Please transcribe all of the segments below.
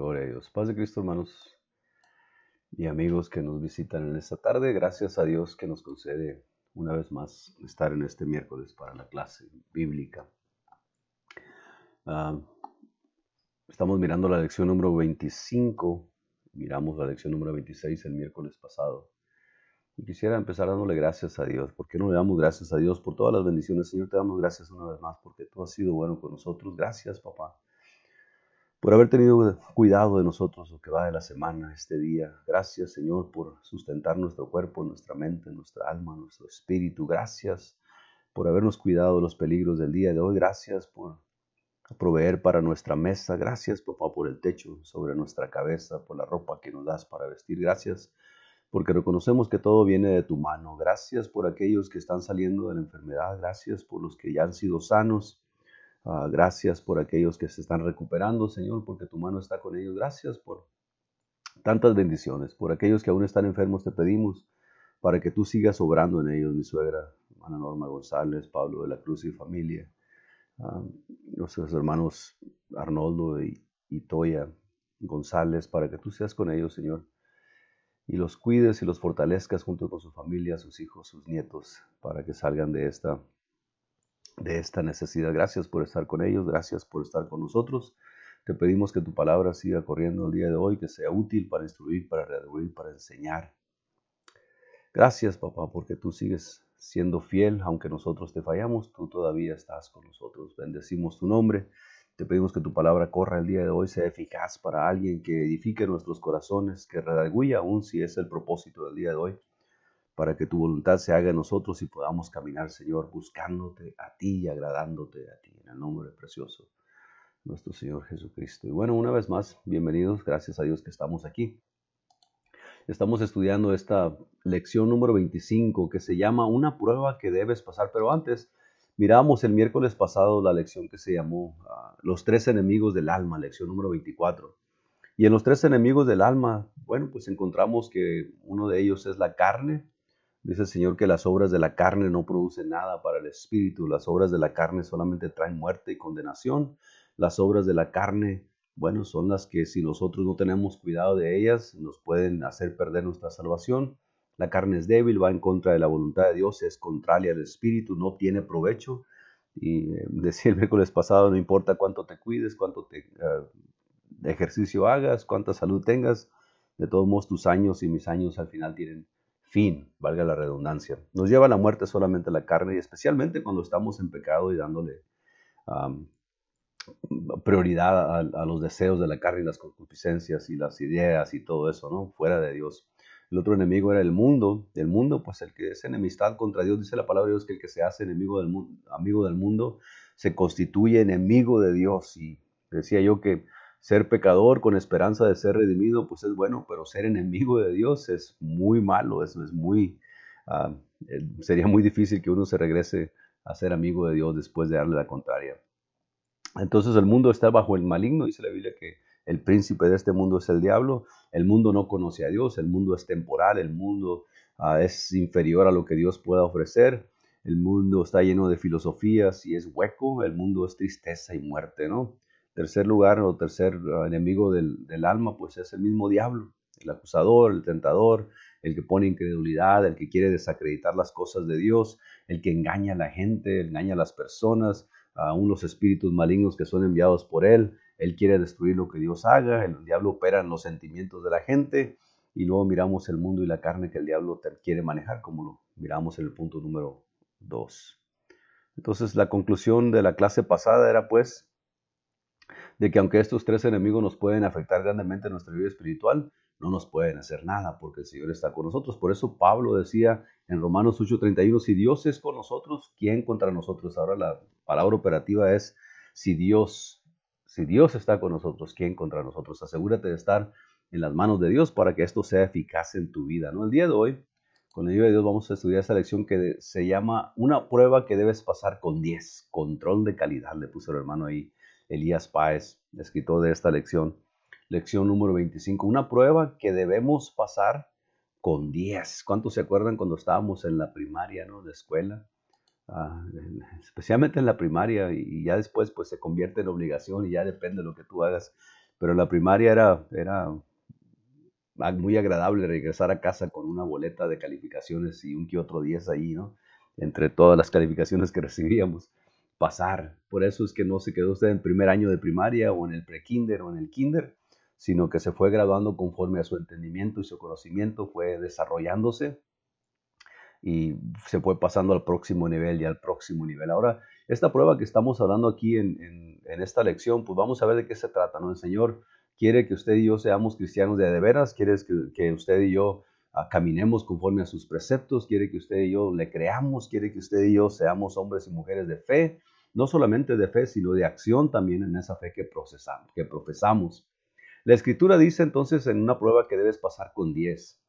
Gloria a Dios. Paz de Cristo, hermanos y amigos que nos visitan en esta tarde. Gracias a Dios que nos concede una vez más estar en este miércoles para la clase bíblica. Ah, estamos mirando la lección número 25. Miramos la lección número 26 el miércoles pasado. Y quisiera empezar dándole gracias a Dios. ¿Por qué no le damos gracias a Dios por todas las bendiciones? Señor, te damos gracias una vez más porque tú has sido bueno con nosotros. Gracias, papá por haber tenido cuidado de nosotros lo que va de la semana, este día. Gracias, Señor, por sustentar nuestro cuerpo, nuestra mente, nuestra alma, nuestro espíritu. Gracias por habernos cuidado de los peligros del día de hoy. Gracias por proveer para nuestra mesa. Gracias, papá, por el techo sobre nuestra cabeza, por la ropa que nos das para vestir. Gracias porque reconocemos que todo viene de tu mano. Gracias por aquellos que están saliendo de la enfermedad. Gracias por los que ya han sido sanos. Ah, gracias por aquellos que se están recuperando, Señor, porque tu mano está con ellos. Gracias por tantas bendiciones. Por aquellos que aún están enfermos, te pedimos para que tú sigas obrando en ellos, mi suegra, hermana Norma González, Pablo de la Cruz y familia, ah, nuestros hermanos Arnoldo y, y Toya González, para que tú seas con ellos, Señor y los cuides y los fortalezcas junto con su familia, sus hijos, sus nietos, para que salgan de esta de esta necesidad. Gracias por estar con ellos, gracias por estar con nosotros. Te pedimos que tu palabra siga corriendo el día de hoy, que sea útil para instruir, para redarguir, para enseñar. Gracias, papá, porque tú sigues siendo fiel, aunque nosotros te fallamos, tú todavía estás con nosotros. Bendecimos tu nombre. Te pedimos que tu palabra corra el día de hoy, sea eficaz para alguien, que edifique nuestros corazones, que redarguya aún si es el propósito del día de hoy para que tu voluntad se haga en nosotros y podamos caminar, Señor, buscándote a ti y agradándote a ti, en el nombre precioso nuestro Señor Jesucristo. Y bueno, una vez más, bienvenidos, gracias a Dios que estamos aquí. Estamos estudiando esta lección número 25 que se llama Una prueba que debes pasar, pero antes miramos el miércoles pasado la lección que se llamó ah, Los tres enemigos del alma, lección número 24. Y en los tres enemigos del alma, bueno, pues encontramos que uno de ellos es la carne, Dice el Señor que las obras de la carne no producen nada para el espíritu. Las obras de la carne solamente traen muerte y condenación. Las obras de la carne, bueno, son las que si nosotros no tenemos cuidado de ellas, nos pueden hacer perder nuestra salvación. La carne es débil, va en contra de la voluntad de Dios, es contraria al espíritu, no tiene provecho. Y eh, decía el miércoles pasado, no importa cuánto te cuides, cuánto te, eh, ejercicio hagas, cuánta salud tengas, de todos modos tus años y mis años al final tienen fin, valga la redundancia. Nos lleva a la muerte solamente la carne y especialmente cuando estamos en pecado y dándole prioridad a, los deseos de la carne y las concupiscencias y las ideas y todo eso, ¿no? Fuera de Dios. El otro enemigo era el mundo. El mundo, pues el que es enemistad contra Dios, dice la palabra de Dios que el que se hace enemigo del, amigo del mundo se constituye enemigo de Dios. Y decía yo que ser pecador con esperanza de ser redimido, pues es bueno, pero ser enemigo de Dios es muy malo, eso es muy, eh, sería muy difícil que uno se regrese a ser amigo de Dios después de darle la contraria. Entonces el mundo está bajo el maligno, dice la Biblia que el príncipe de este mundo es el diablo, el mundo no conoce a Dios, el mundo es temporal, el mundo ah, es inferior a lo que Dios pueda ofrecer, el mundo está lleno de filosofías y es hueco, el mundo es tristeza y muerte, ¿no? Tercer lugar o tercer ah, enemigo del, alma, pues es el mismo diablo, el acusador, el tentador, el que pone incredulidad, el que quiere desacreditar las cosas de Dios, el que engaña a la gente, engaña a las personas, aún los espíritus malignos que son enviados por él. Él quiere destruir lo que Dios haga, el diablo opera en los sentimientos de la gente y luego miramos el mundo y la carne que el diablo quiere manejar, como lo miramos en el punto número 2. Entonces la conclusión de la clase pasada era pues de que aunque estos tres enemigos nos pueden afectar grandemente en nuestra vida espiritual, no nos pueden hacer nada porque el Señor está con nosotros. Por eso Pablo decía en Romanos 8:31, si Dios es con nosotros, ¿quién contra nosotros? Ahora la palabra operativa es si Dios, si Dios está con nosotros, ¿quién contra nosotros? Asegúrate de estar en las manos de Dios para que esto sea eficaz en tu vida. ¿no? El día de hoy, con el ayuda de Dios, vamos a estudiar esta lección que se llama una prueba que debes pasar con 10, control de calidad, le puso el hermano ahí Elías Páez, escritor de esta lección. Lección número 25, una prueba que debemos pasar con 10. ¿Cuántos se acuerdan cuando estábamos en la primaria, ¿no? De escuela. Ah, especialmente en la primaria y ya después pues se convierte en obligación y ya depende de lo que tú hagas. pero la primaria era, era muy agradable regresar a casa con una boleta de calificaciones y un que otro 10 ahí, ¿no? Entre todas las calificaciones que recibíamos. Pasar. Por eso es que no se quedó usted en primer año de primaria o en el pre-kinder o en el kinder, sino que se fue graduando conforme a su entendimiento y su conocimiento, fue desarrollándose y se fue pasando al próximo nivel y al próximo nivel. Ahora, esta prueba que estamos hablando aquí en, esta lección, pues vamos a ver de qué se trata, ¿no? El Señor quiere que usted y yo seamos cristianos de de veras, quiere que, usted y yo caminemos conforme a sus preceptos, quiere que usted y yo le creamos, quiere que usted y yo seamos hombres y mujeres de fe, no solamente de fe, sino de acción también en esa fe que, procesamos, que profesamos. La escritura dice entonces en una prueba que debes pasar con 10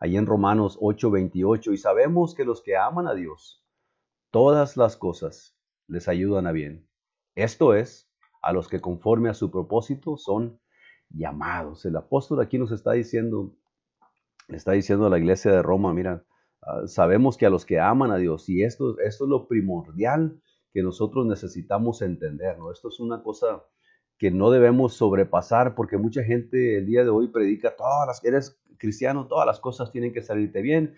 ahí en Romanos 8:28, y sabemos que los que aman a Dios, todas las cosas les ayudan a bien. Esto es, a los que conforme a su propósito son llamados. El apóstol aquí nos está diciendo, está diciendo a la iglesia de Roma, mira, ah, sabemos que a los que aman a Dios, y esto, esto es lo primordial que nosotros necesitamos entender, ¿no? Esto es una cosa que no debemos sobrepasar porque mucha gente el día de hoy predica todas las que eres cristiano, todas las cosas tienen que salirte bien,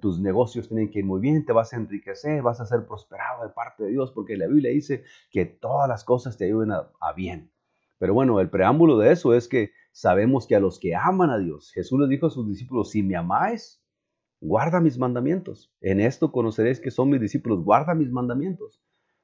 tus negocios tienen que ir muy bien, te vas a enriquecer, vas a ser prosperado de parte de Dios, porque la Biblia dice que todas las cosas te ayuden a, bien. Pero bueno, el preámbulo de eso es que sabemos que a los que aman a Dios, Jesús les dijo a sus discípulos, si me amáis, guarda mis mandamientos. En esto conoceréis que son mis discípulos, guarda mis mandamientos.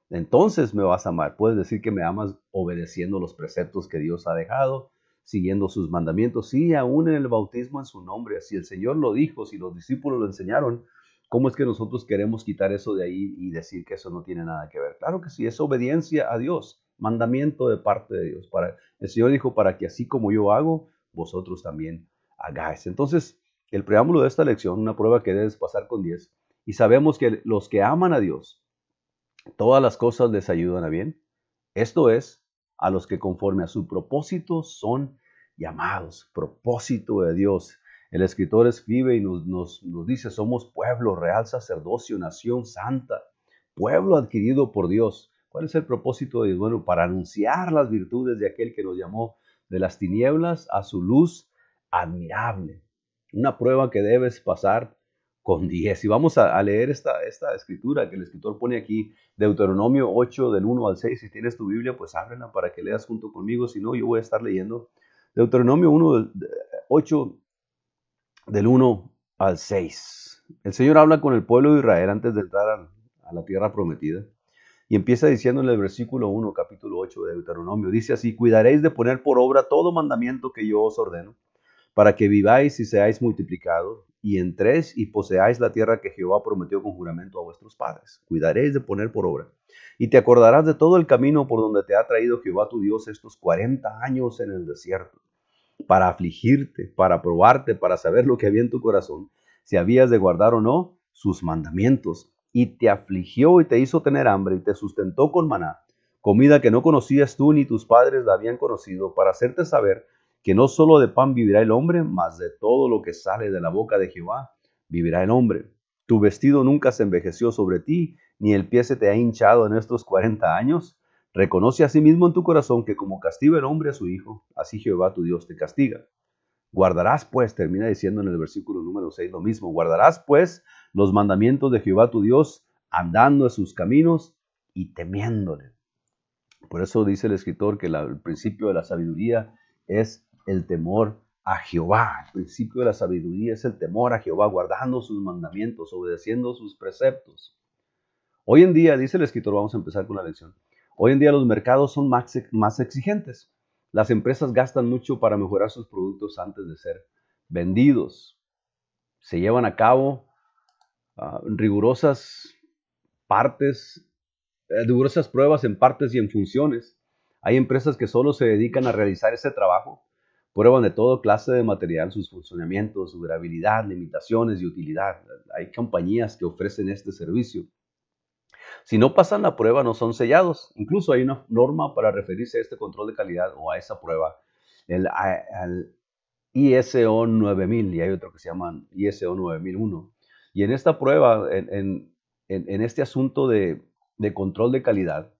Entonces me vas a amar. Puedes decir que me amas obedeciendo los preceptos que Dios ha dejado, siguiendo sus mandamientos, sí, aún en el bautismo en su nombre. Si el Señor lo dijo, si los discípulos lo enseñaron, ¿cómo es que nosotros queremos quitar eso de ahí y decir que eso no tiene nada que ver? Claro que sí, es obediencia a Dios, mandamiento de parte de Dios. Para, el Señor dijo, para que así como yo hago, vosotros también hagáis. Entonces, el preámbulo de esta lección, una prueba que debes pasar con 10, y sabemos que los que aman a Dios, todas las cosas les ayudan a bien. Esto es, a los que conforme a su propósito son llamados, propósito de Dios. El escritor escribe y nos, nos, dice, somos pueblo, real sacerdocio, nación santa, pueblo adquirido por Dios. ¿Cuál es el propósito de Dios? Bueno, para anunciar las virtudes de aquel que nos llamó de las tinieblas a su luz admirable. Una prueba que debes pasar con 10. Y vamos a, leer esta, esta escritura que el escritor pone aquí, Deuteronomio 8 del 1 al 6. Si tienes tu Biblia, pues ábrela para que leas junto conmigo. Si no, yo voy a estar leyendo Deuteronomio 1 8 del 1 al 6. El Señor habla con el pueblo de Israel antes de entrar a, a la tierra prometida. Y empieza diciendo en el versículo 1, capítulo 8 de Deuteronomio, dice así, cuidaréis de poner por obra todo mandamiento que yo os ordeno, para que viváis y seáis multiplicados, y entréis y poseáis la tierra que Jehová prometió con juramento a vuestros padres. Cuidaréis de poner por obra. Y te acordarás de todo el camino por donde te ha traído Jehová tu Dios estos 40 años en el desierto, para afligirte, para probarte, para saber lo que había en tu corazón, si habías de guardar o no sus mandamientos. Y te afligió y te hizo tener hambre y te sustentó con maná, comida que no conocías tú ni tus padres la habían conocido, para hacerte saber que no solo de pan vivirá el hombre, mas de todo lo que sale de la boca de Jehová vivirá el hombre. Tu vestido nunca se envejeció sobre ti, ni el pie se te ha hinchado en estos cuarenta años. Reconoce a sí mismo en tu corazón que como castiga el hombre a su hijo, así Jehová tu Dios te castiga. Guardarás pues, termina diciendo en el versículo número 6 lo mismo, guardarás pues los mandamientos de Jehová tu Dios, andando en sus caminos y temiéndole. Por eso dice el escritor que el principio de la sabiduría es el temor a Jehová. El principio de la sabiduría es el temor a Jehová, guardando sus mandamientos, obedeciendo sus preceptos. Hoy en día, dice el escritor, vamos a empezar con la lección, hoy en día los mercados son más, más exigentes. Las empresas gastan mucho para mejorar sus productos antes de ser vendidos. Se llevan a cabo ah, rigurosas partes, eh, rigurosas pruebas en partes y en funciones. Hay empresas que solo se dedican a realizar ese trabajo Prueban de todo clase de material, sus funcionamientos, su durabilidad, limitaciones y utilidad. Hay compañías que ofrecen este servicio. Si no pasan la prueba, no son sellados. Incluso hay una norma para referirse a este control de calidad o a esa prueba, el, ISO 9000, y hay otro que se llama ISO 9001. Y en esta prueba, en, este asunto de, control de calidad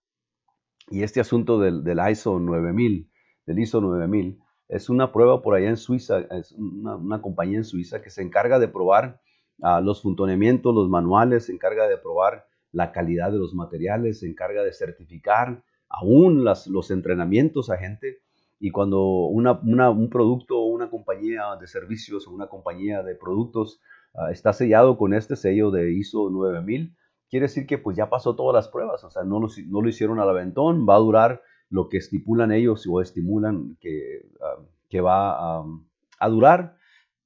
y este asunto del, del ISO 9000, del ISO 9000, es una prueba por allá en Suiza, es una, compañía en Suiza que se encarga de probar ah, los funcionamientos, los manuales, se encarga de probar la calidad de los materiales, se encarga de certificar aún las, los entrenamientos a gente. Y cuando un producto o una compañía de servicios o una compañía de productos ah, está sellado con este sello de ISO 9000, quiere decir que pues ya pasó todas las pruebas, o sea, no lo, no lo hicieron al aventón, va a durar lo que estipulan ellos o estimulan que, ah, que va a, durar,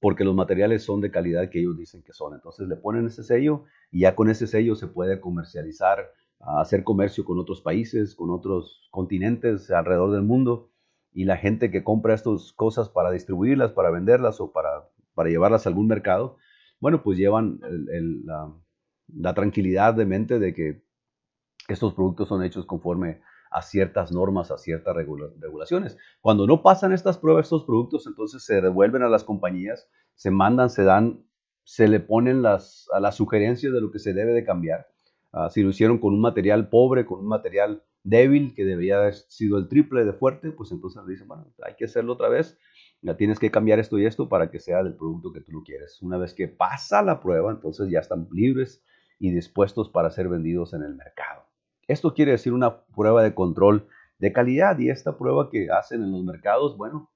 porque los materiales son de calidad que ellos dicen que son. Entonces le ponen ese sello y ya con ese sello se puede comercializar, hacer comercio con otros países, con otros continentes alrededor del mundo. Y la gente que compra estas cosas para distribuirlas, para venderlas o para, para llevarlas a algún mercado, bueno, pues llevan la tranquilidad de mente de que estos productos son hechos conforme a ciertas normas, a ciertas regulaciones. Cuando no pasan estas pruebas, estos productos, entonces se devuelven a las compañías, se mandan, se dan, se le ponen las, a las sugerencias de lo que se debe de cambiar. Ah, si lo hicieron con un material pobre, con un material débil, que debería haber sido el triple de fuerte, pues entonces le dicen, bueno, hay que hacerlo otra vez, ya tienes que cambiar esto y esto para que sea del producto que tú lo quieres. Una vez que pasa la prueba, entonces ya están libres y dispuestos para ser vendidos en el mercado. Esto quiere decir una prueba de control de calidad y esta prueba que hacen en los mercados, bueno,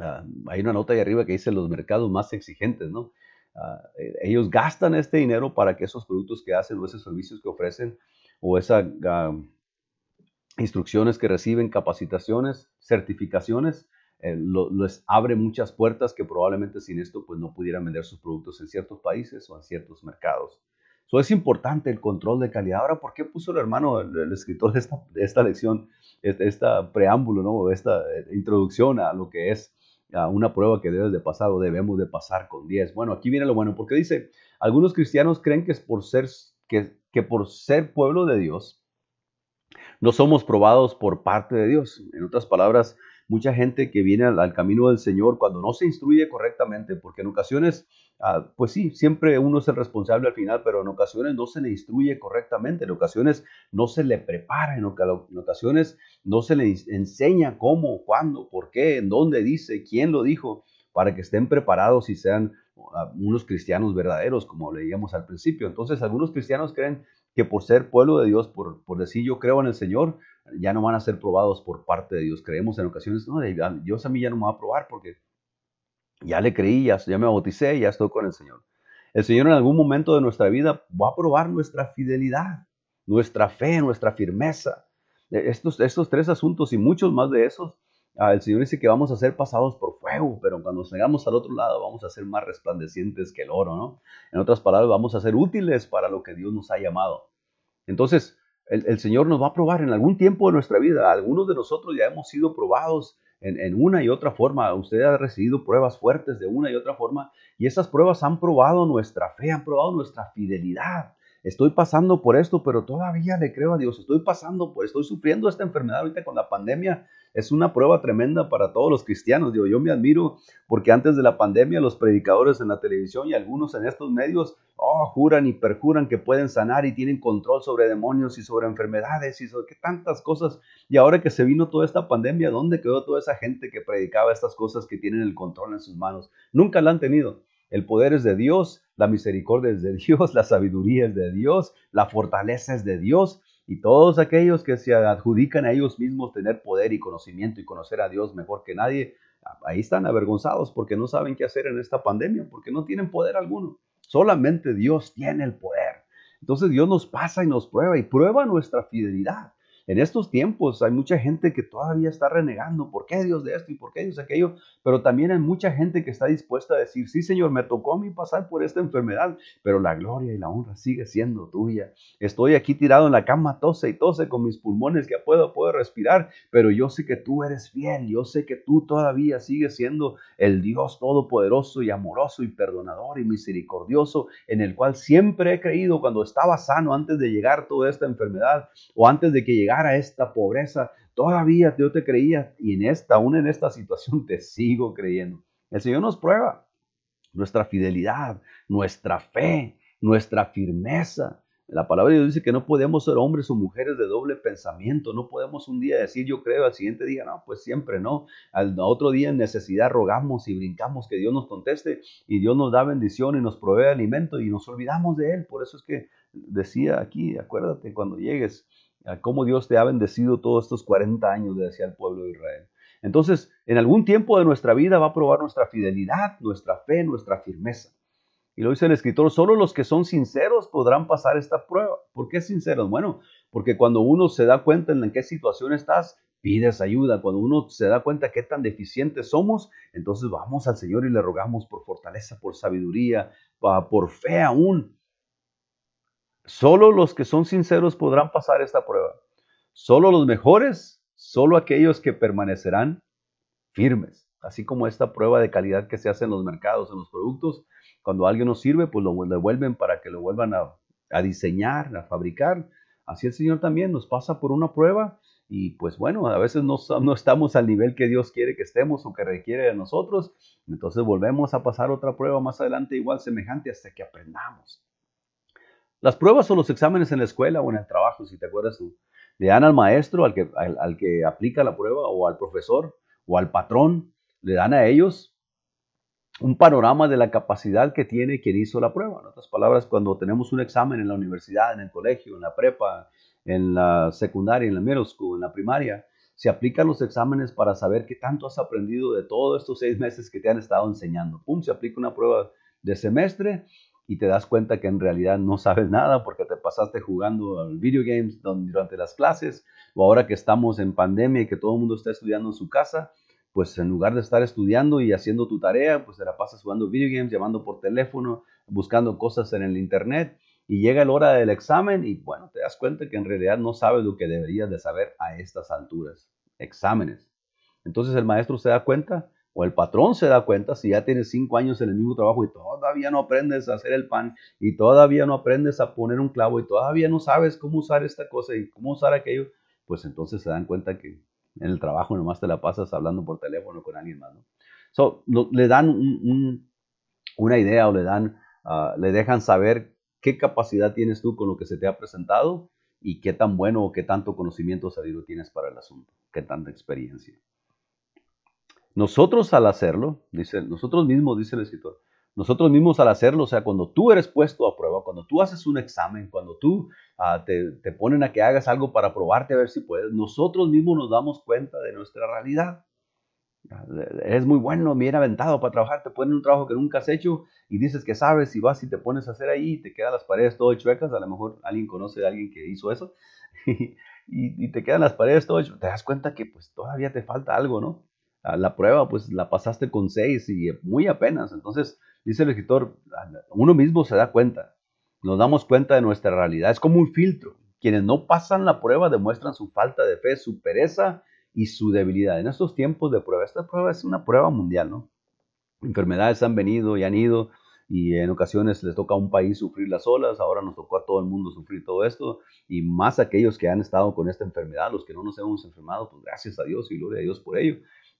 ah, hay una nota ahí arriba que dice los mercados más exigentes, ¿no? Ah, eh, ellos gastan este dinero para que esos productos que hacen o esos servicios que ofrecen o esas ah, instrucciones que reciben, capacitaciones, certificaciones, eh, les abre muchas puertas que probablemente sin esto pues no pudieran vender sus productos en ciertos países o en ciertos mercados es importante el control de calidad. Ahora, ¿por qué puso el hermano, el, escritor de esta, de esta lección, este, preámbulo, ¿no? esta eh, introducción a lo que es una prueba que debes de pasar o debemos de pasar con 10? Bueno, aquí viene lo bueno, porque dice, algunos cristianos creen que es por ser, que, que por ser pueblo de Dios, no somos probados por parte de Dios. En otras palabras, mucha gente que viene al, camino del Señor cuando no se instruye correctamente, porque en ocasiones, ah, pues sí, siempre uno es el responsable al final, pero en ocasiones no se le instruye correctamente, en ocasiones no se le prepara, en, ocasiones no se le enseña cómo, cuándo, por qué, en dónde dice, quién lo dijo, para que estén preparados y sean ah, unos cristianos verdaderos, como leíamos al principio. Entonces, algunos cristianos creen que por ser pueblo de Dios, por, por decir yo creo en el Señor, ya no van a ser probados por parte de Dios. Creemos en ocasiones, no, Dios a mí ya no me va a probar porque ya le creí, ya, me bauticé, ya estoy con el Señor. El Señor en algún momento de nuestra vida va a probar nuestra fidelidad, nuestra fe, nuestra firmeza. E, estos, estos tres asuntos y muchos más de esos, ah, el Señor dice que vamos a ser pasados por fuego, pero cuando llegamos al otro lado vamos a ser más resplandecientes que el oro, ¿no? En otras palabras, vamos a ser útiles para lo que Dios nos ha llamado. Entonces, el, Señor nos va a probar en algún tiempo de nuestra vida. Algunos de nosotros ya hemos sido probados en, en, una y otra forma. Usted ha recibido pruebas fuertes de una y otra forma y esas pruebas han probado nuestra fe, han probado nuestra fidelidad. Estoy pasando por esto, pero todavía le creo a Dios. Estoy pasando por, estoy sufriendo esta enfermedad ahorita con la pandemia es una prueba tremenda para todos los cristianos. Digo, yo me admiro porque antes de la pandemia los predicadores en la televisión y algunos en estos medios oh, juran y perjuran que pueden sanar y tienen control sobre demonios y sobre enfermedades y sobre tantas cosas. Y ahora que se vino toda esta pandemia, ¿dónde quedó toda esa gente que predicaba estas cosas que tienen el control en sus manos? Nunca la han tenido. El poder es de Dios, la misericordia es de Dios, la sabiduría es de Dios, la fortaleza es de Dios. Y todos aquellos que se adjudican a ellos mismos tener poder y conocimiento y conocer a Dios mejor que nadie, ahí están avergonzados porque no saben qué hacer en esta pandemia, porque no tienen poder alguno. Solamente Dios tiene el poder. Entonces Dios nos pasa y nos prueba y prueba nuestra fidelidad. En estos tiempos hay mucha gente que todavía está renegando, ¿por qué Dios de esto y por qué Dios de aquello? Pero también hay mucha gente que está dispuesta a decir, sí Señor, me tocó a mí pasar por esta enfermedad, pero la gloria y la honra sigue siendo tuya. Estoy aquí tirado en la cama, tose y tose con mis pulmones que puedo, puedo respirar, pero yo sé que tú eres fiel, yo sé que tú todavía sigues siendo el Dios todopoderoso y amoroso y perdonador y misericordioso, en el cual siempre he creído cuando estaba sano antes de llegar toda esta enfermedad o antes de que llegara a esta pobreza, todavía yo te creía y en esta, aún en esta situación te sigo creyendo. El Señor nos prueba nuestra fidelidad, nuestra fe, nuestra firmeza. La palabra de Dios dice que no podemos ser hombres o mujeres de doble pensamiento. No podemos un día decir yo creo, al siguiente día no, pues siempre no. Al otro día en necesidad rogamos y brincamos que Dios nos conteste y Dios nos da bendición y nos provee alimento y nos olvidamos de Él. Por eso es que decía aquí, acuérdate cuando llegues, a cómo Dios te ha bendecido todos estos 40 años, decía el pueblo de Israel. Entonces, en algún tiempo de nuestra vida va a probar nuestra fidelidad, nuestra fe, nuestra firmeza. Y lo dice el escritor, solo los que son sinceros podrán pasar esta prueba. ¿Por qué sinceros? Bueno, porque cuando uno se da cuenta en qué situación estás, pides ayuda. Cuando uno se da cuenta qué tan deficientes somos, entonces vamos al Señor y le rogamos por fortaleza, por sabiduría, por fe aún. Solo los que son sinceros podrán pasar esta prueba. Solo los mejores, solo aquellos que permanecerán firmes. Así como esta prueba de calidad que se hace en los mercados, en los productos, cuando alguien nos sirve, pues lo devuelven para que lo vuelvan a, diseñar, a fabricar. Así el Señor también nos pasa por una prueba y pues bueno, a veces no, no, estamos al nivel que Dios quiere que estemos o que requiere de nosotros. Entonces volvemos a pasar otra prueba más adelante igual semejante hasta que aprendamos. Las pruebas o los exámenes en la escuela o en el trabajo, si te acuerdas tú, le dan al maestro, al que, al que aplica la prueba o al profesor o al patrón, le dan a ellos un panorama de la capacidad que tiene quien hizo la prueba. En otras palabras, cuando tenemos un examen en la universidad, en el colegio, en la prepa, en la secundaria, en la middle school, en la primaria, se aplican los exámenes para saber qué tanto has aprendido de todos estos seis meses que te han estado enseñando. Pum, se aplica una prueba de semestre y te das cuenta que en realidad no sabes nada porque te pasaste jugando al video games durante las clases o ahora que estamos en pandemia y que todo el mundo está estudiando en su casa, pues en lugar de estar estudiando y haciendo tu tarea, pues te la pasas jugando video games, llamando por teléfono, buscando cosas en el internet y llega la hora del examen y bueno, te das cuenta que en realidad no sabes lo que deberías de saber a estas alturas. Exámenes. Entonces el maestro se da cuenta o el patrón se da cuenta si ya tienes cinco años en el mismo trabajo y todavía no aprendes a hacer el pan y todavía no aprendes a poner un clavo y todavía no sabes cómo usar esta cosa y cómo usar aquello, pues entonces se dan cuenta que en el trabajo nomás te la pasas hablando por teléfono con alguien más, ¿no? So, le dan una idea o le dan, ah, le dejan saber qué capacidad tienes tú con lo que se te ha presentado y qué tan bueno o qué tanto conocimiento sabido tienes para el asunto, qué tanta experiencia. Nosotros al hacerlo, dice, nosotros mismos, dice el escritor, nosotros mismos al hacerlo, o sea, cuando tú eres puesto a prueba, cuando tú haces un examen, cuando tú ah, te, te, ponen a que hagas algo para probarte a ver si puedes, nosotros mismos nos damos cuenta de nuestra realidad. Eres muy bueno, bien aventado para trabajar, te ponen un trabajo que nunca has hecho y dices que sabes y vas y te pones a hacer ahí y te quedan las paredes todo chuecas, a lo mejor alguien conoce a alguien que hizo eso y, y te quedan las paredes todo te das cuenta que pues todavía te falta algo, ¿no? La prueba pues la pasaste con seis y muy apenas, entonces dice el escritor, uno mismo se da cuenta, nos damos cuenta de nuestra realidad, es como un filtro. Quienes no pasan la prueba demuestran su falta de fe, su pereza y su debilidad. En estos tiempos de prueba, esta prueba es una prueba mundial, ¿no? Enfermedades han venido y han ido y en ocasiones les toca a un país sufrir las olas, ahora nos tocó a todo el mundo sufrir todo esto y más aquellos que han estado con esta enfermedad, los que no nos hemos enfermado, pues gracias a Dios y gloria a Dios por ello.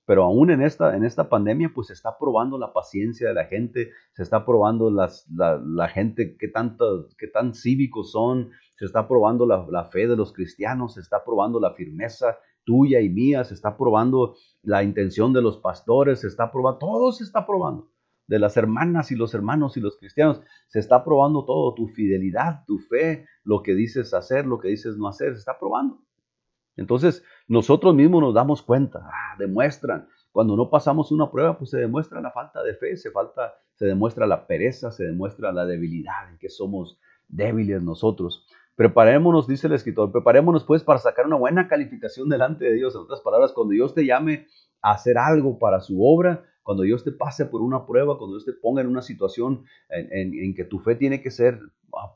Pero aún en esta, en esta pandemia, pues se está probando la paciencia de la gente, se está probando las, la, gente, qué, tanto, tan cívicos son, se está probando la, la fe de los cristianos, se está probando la firmeza tuya y mía, se está probando la intención de los pastores, se está probando, todo se está probando, de las hermanas y los hermanos y los cristianos, se está probando todo, tu fidelidad, tu fe, lo que dices hacer, lo que dices no hacer, se está probando. Entonces, nosotros mismos nos damos cuenta, ah, demuestran. Cuando no pasamos una prueba, pues se demuestra la falta de fe, se, falta, se demuestra la pereza, se demuestra la debilidad, en que somos débiles nosotros. Preparémonos, dice el escritor, preparémonos pues para sacar una buena calificación delante de Dios. En otras palabras, cuando Dios te llame a hacer algo para su obra, cuando Dios te pase por una prueba, cuando Dios te ponga en una situación en, que tu fe tiene que ser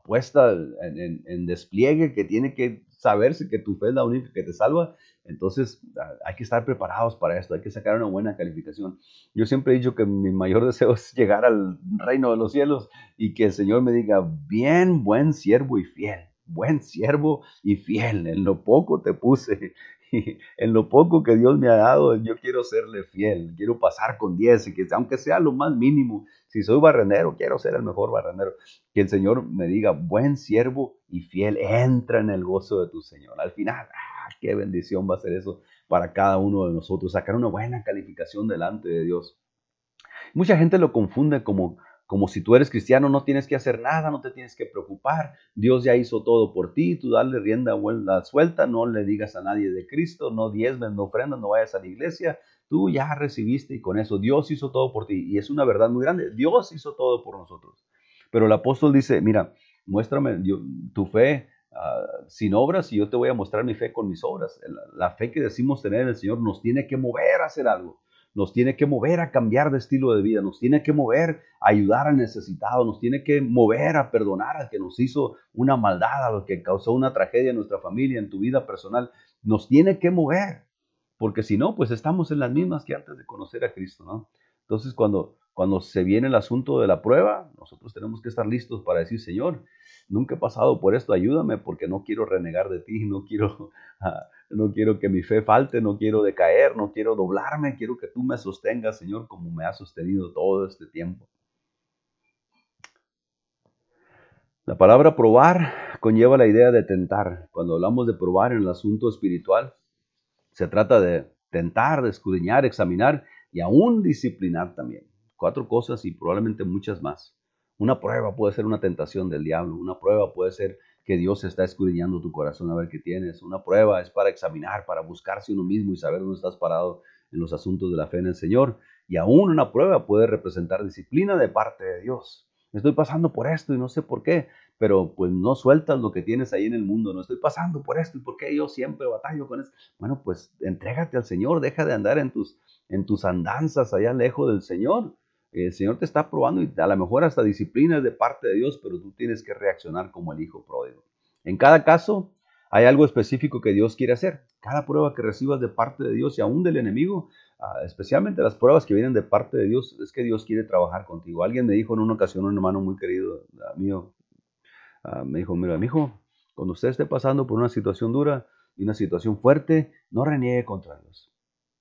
puesta en, despliegue, que tiene que saberse que tu fe es la única que te salva, entonces ah, hay que estar preparados para esto, hay que sacar una buena calificación. Yo siempre he dicho que mi mayor deseo es llegar al reino de los cielos y que el Señor me diga, bien, buen siervo y fiel. buen siervo y fiel, en lo poco te puse, en lo poco que Dios me ha dado, yo quiero serle fiel, quiero pasar con 10, y que aunque sea lo más mínimo, si soy barrendero, quiero ser el mejor barrendero. Que el Señor me diga, buen siervo y fiel, entra en el gozo de tu Señor. Al final, ah, qué bendición va a ser eso para cada uno de nosotros, sacar una buena calificación delante de Dios. Mucha gente lo confunde como como si tú eres cristiano no tienes que hacer nada, no te tienes que preocupar, Dios ya hizo todo por ti, tú dale rienda suelta, no le digas a nadie de Cristo, no diezmes, no ofrendas, no vayas a la iglesia, tú ya recibiste y con eso Dios hizo todo por ti y es una verdad muy grande, Dios hizo todo por nosotros. Pero el apóstol dice, mira, muéstrame tu fe ah, sin obras y yo te voy a mostrar mi fe con mis obras. la fe que decimos tener en el Señor nos tiene que mover a hacer algo nos tiene que mover a cambiar de estilo de vida, nos tiene que mover a ayudar al necesitado, nos tiene que mover a perdonar al que nos hizo una maldad, al que causó una tragedia en nuestra familia, en tu vida personal, nos tiene que mover, porque si no, pues estamos en las mismas que antes de conocer a Cristo, ¿no? Entonces, cuando, cuando se viene el asunto de la prueba, nosotros tenemos que estar listos para decir, Señor, nunca he pasado por esto, ayúdame porque no quiero renegar de ti, no quiero, ah, no quiero que mi fe falte, no quiero decaer, no quiero doblarme, quiero que tú me sostengas, Señor, como me has sostenido todo este tiempo. La palabra probar conlleva la idea de tentar. Cuando hablamos de probar en el asunto espiritual, se trata de tentar, de escudriñar, examinar y aún disciplinar también. Cuatro cosas y probablemente muchas más. Una prueba puede ser una tentación del diablo, una prueba puede ser que Dios está escudriñando tu corazón a ver qué tienes, una prueba es para examinar, para buscarse uno mismo y saber dónde estás parado en los asuntos de la fe en el Señor. Y aún una prueba puede representar disciplina de parte de Dios. Estoy pasando por esto y no sé por qué, pero pues no sueltas lo que tienes ahí en el mundo. No estoy pasando por esto y por qué yo siempre batallo con eso. Bueno, pues entrégate al Señor, deja de andar en tus, en tus andanzas allá lejos del Señor el Señor te está probando y a lo mejor hasta disciplina es de parte de Dios, pero tú tienes que reaccionar como el hijo pródigo. En cada caso hay algo específico que Dios quiere hacer. Cada prueba que recibas de parte de Dios y aún del enemigo, ah, especialmente las pruebas que vienen de parte de Dios, es que Dios quiere trabajar contigo. Alguien me dijo en una ocasión, un hermano muy querido mío, ah, me dijo, mira, mi hijo, cuando usted esté pasando por una situación dura y una situación fuerte, no reniegue contra Dios.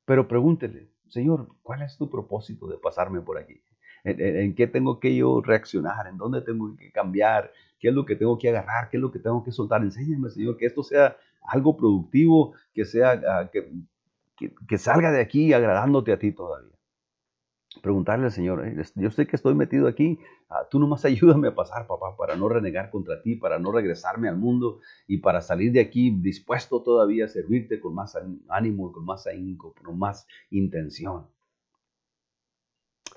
Pero pregúntele, Señor, ¿cuál es tu propósito de pasarme por aquí? ¿En, qué tengo que yo reaccionar? ¿En dónde tengo que cambiar? ¿Qué es lo que tengo que agarrar? ¿Qué es lo que tengo que soltar? Enséñame, Señor, que esto sea algo productivo, que, sea, ah, que salga de aquí agradándote a ti todavía preguntarle al Señor, yo sé que estoy metido aquí, ah, tú nomás ayúdame a pasar, papá, para no renegar contra ti, para no regresarme al mundo y para salir de aquí dispuesto todavía a servirte con más ánimo, con más ahínco, con más intención.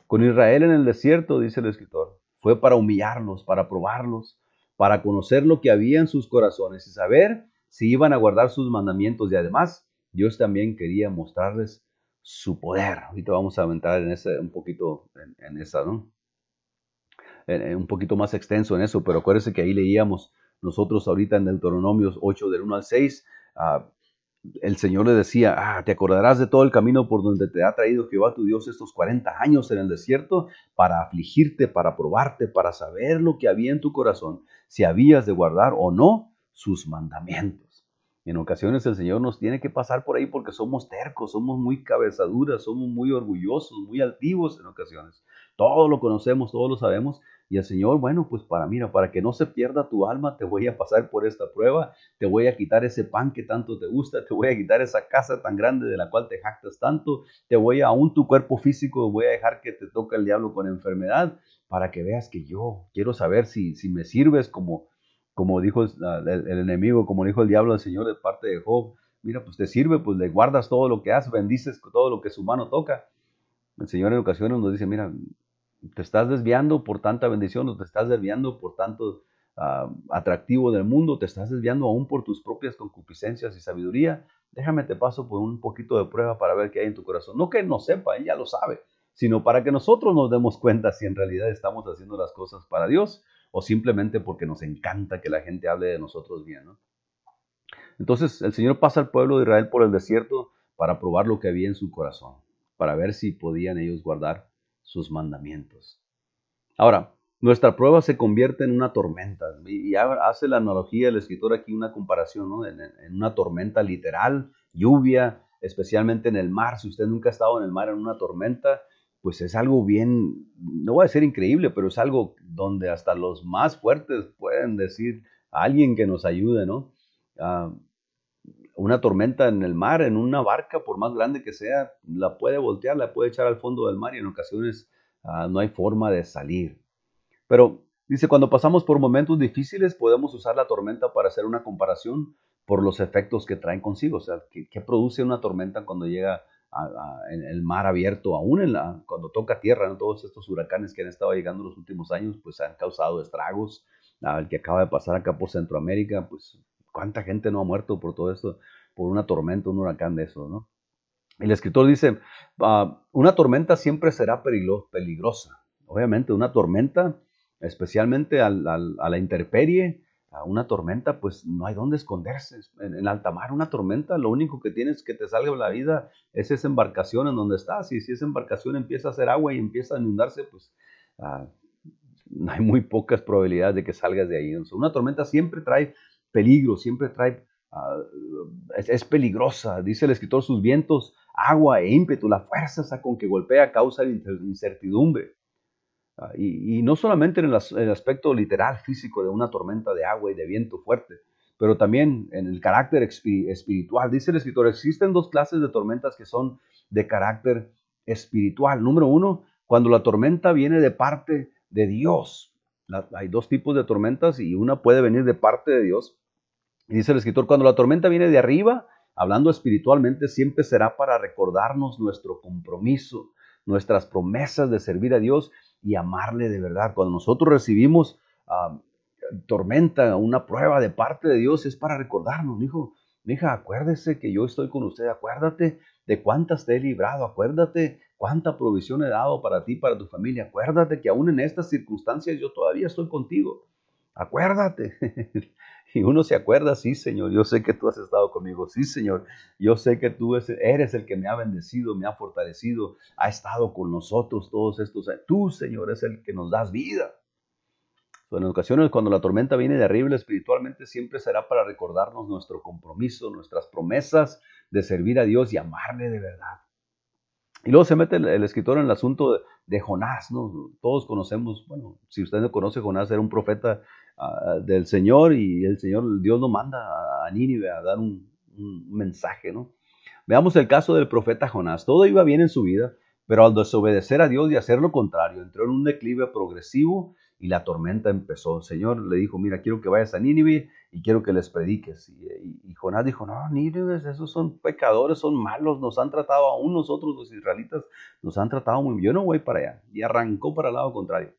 Con Israel en el desierto, dice el escritor, fue para humillarlos, para probarlos, para conocer lo que había en sus corazones y saber si iban a guardar sus mandamientos y además Dios también quería mostrarles su poder. Ahorita vamos a entrar en ese, un poquito en, esa, ¿no? un poquito más extenso en eso, pero acuérdense que ahí leíamos nosotros ahorita en Deuteronomios 8 del 1 al 6, ah, el Señor le decía, ah, te acordarás de todo el camino por donde te ha traído Jehová tu Dios estos 40 años en el desierto para afligirte, para probarte, para saber lo que había en tu corazón, si habías de guardar o no sus mandamientos. En ocasiones el Señor nos tiene que pasar por ahí porque somos tercos, somos muy cabezaduras, somos muy orgullosos, muy altivos en ocasiones. Todo lo conocemos, todo lo sabemos. Y el Señor, bueno, pues para mira, para que no se pierda tu alma, te voy a pasar por esta prueba, te voy a quitar ese pan que tanto te gusta, te voy a quitar esa casa tan grande de la cual te jactas tanto, te voy a aún tu cuerpo físico, voy a dejar que te toque el diablo con enfermedad, para que veas que yo quiero saber si, si me sirves como, como dijo el, enemigo, como dijo el diablo al Señor de parte de Job, mira, pues te sirve, pues le guardas todo lo que hace, bendices todo lo que su mano toca. El Señor en ocasiones nos dice, mira, te estás desviando por tanta bendición, o te estás desviando por tanto ah, atractivo del mundo, te estás desviando aún por tus propias concupiscencias y sabiduría. Déjame te paso por un poquito de prueba para ver qué hay en tu corazón. No que no sepa, ella lo sabe, sino para que nosotros nos demos cuenta si en realidad estamos haciendo las cosas para Dios o simplemente porque nos encanta que la gente hable de nosotros bien. Entonces el Señor pasa al pueblo de Israel por el desierto para probar lo que había en su corazón, para ver si podían ellos guardar sus mandamientos. Ahora, nuestra prueba se convierte en una tormenta. Y hace la analogía el escritor aquí, una comparación, ¿no? en, en, una tormenta literal, lluvia, especialmente en el mar. Si usted nunca ha estado en el mar en una tormenta, pues es algo bien, no voy a decir increíble, pero es algo donde hasta los más fuertes pueden decir alguien que nos ayude, ¿no? Ah, una tormenta en el mar, en una barca, por más grande que sea, la puede voltear, la puede echar al fondo del mar y en ocasiones ah, no hay forma de salir. Pero dice, cuando pasamos por momentos difíciles podemos usar la tormenta para hacer una comparación por los efectos que traen consigo. O sea, ¿qué, produce una tormenta cuando llega el mar abierto, aún en la, cuando toca tierra, ¿no? todos estos huracanes que han estado llegando en los últimos años, pues han causado estragos. El que acaba de pasar acá por Centroamérica, pues cuánta gente no ha muerto por todo esto, por una tormenta, un huracán de eso, ¿no? El escritor dice, ah, una tormenta siempre será peligrosa. Obviamente, una tormenta, especialmente a la intemperie, a una tormenta, pues no hay dónde esconderse. En, alta mar, una tormenta, lo único que tienes que te salga la vida es esa embarcación en donde estás. Y si esa embarcación empieza a hacer agua y empieza a inundarse, pues ah, hay muy pocas probabilidades de que salgas de ahí. una tormenta siempre trae peligro, siempre trae, ah, es, peligrosa. Dice el escritor, sus vientos, agua e ímpetu, la fuerza con que golpea causa incertidumbre. Ah, y, no solamente en el, aspecto literal, físico de una tormenta de agua y de viento fuerte, pero también en el carácter espiritual. Dice el escritor, existen dos clases de tormentas que son de carácter espiritual. Número uno, cuando la tormenta viene de parte de Dios. hay dos tipos de tormentas y una puede venir de parte de Dios. dice el escritor, cuando la tormenta viene de arriba, hablando espiritualmente, siempre será para recordarnos nuestro compromiso, nuestras promesas de servir a Dios y amarle de verdad. Cuando nosotros recibimos ah, tormenta, una prueba de parte de Dios, es para recordarnos, dijo, hija, acuérdese que yo estoy con usted, acuérdate de cuántas te he librado, acuérdate cuánta provisión he dado para ti, para tu familia, acuérdate que aún en estas circunstancias yo todavía estoy contigo, acuérdate. Y uno se acuerda, sí, Señor, yo sé que tú has estado conmigo, sí, Señor, yo sé que tú eres el que me ha bendecido, me ha fortalecido, ha estado con nosotros todos estos años. Tú, Señor, es el que nos das vida. en ocasiones, cuando la tormenta viene de arriba espiritualmente, siempre será para recordarnos nuestro compromiso, nuestras promesas de servir a Dios y amarle de verdad. Y luego se mete el, escritor en el asunto de, de, Jonás, ¿no? Todos conocemos, bueno, si usted no conoce, Jonás era un profeta del Señor y el Señor, Dios lo manda a Nínive a dar un, mensaje, ¿no? Veamos el caso del profeta Jonás. Todo iba bien en su vida, pero al desobedecer a Dios y hacer lo contrario, entró en un declive progresivo y la tormenta empezó. El Señor le dijo, mira, quiero que vayas a Nínive y quiero que les prediques. Y, Jonás dijo, no, Nínive, esos son pecadores, son malos, nos han tratado aún nosotros los israelitas, nos han tratado muy bien, yo no voy para allá. Y arrancó para el lado contrario.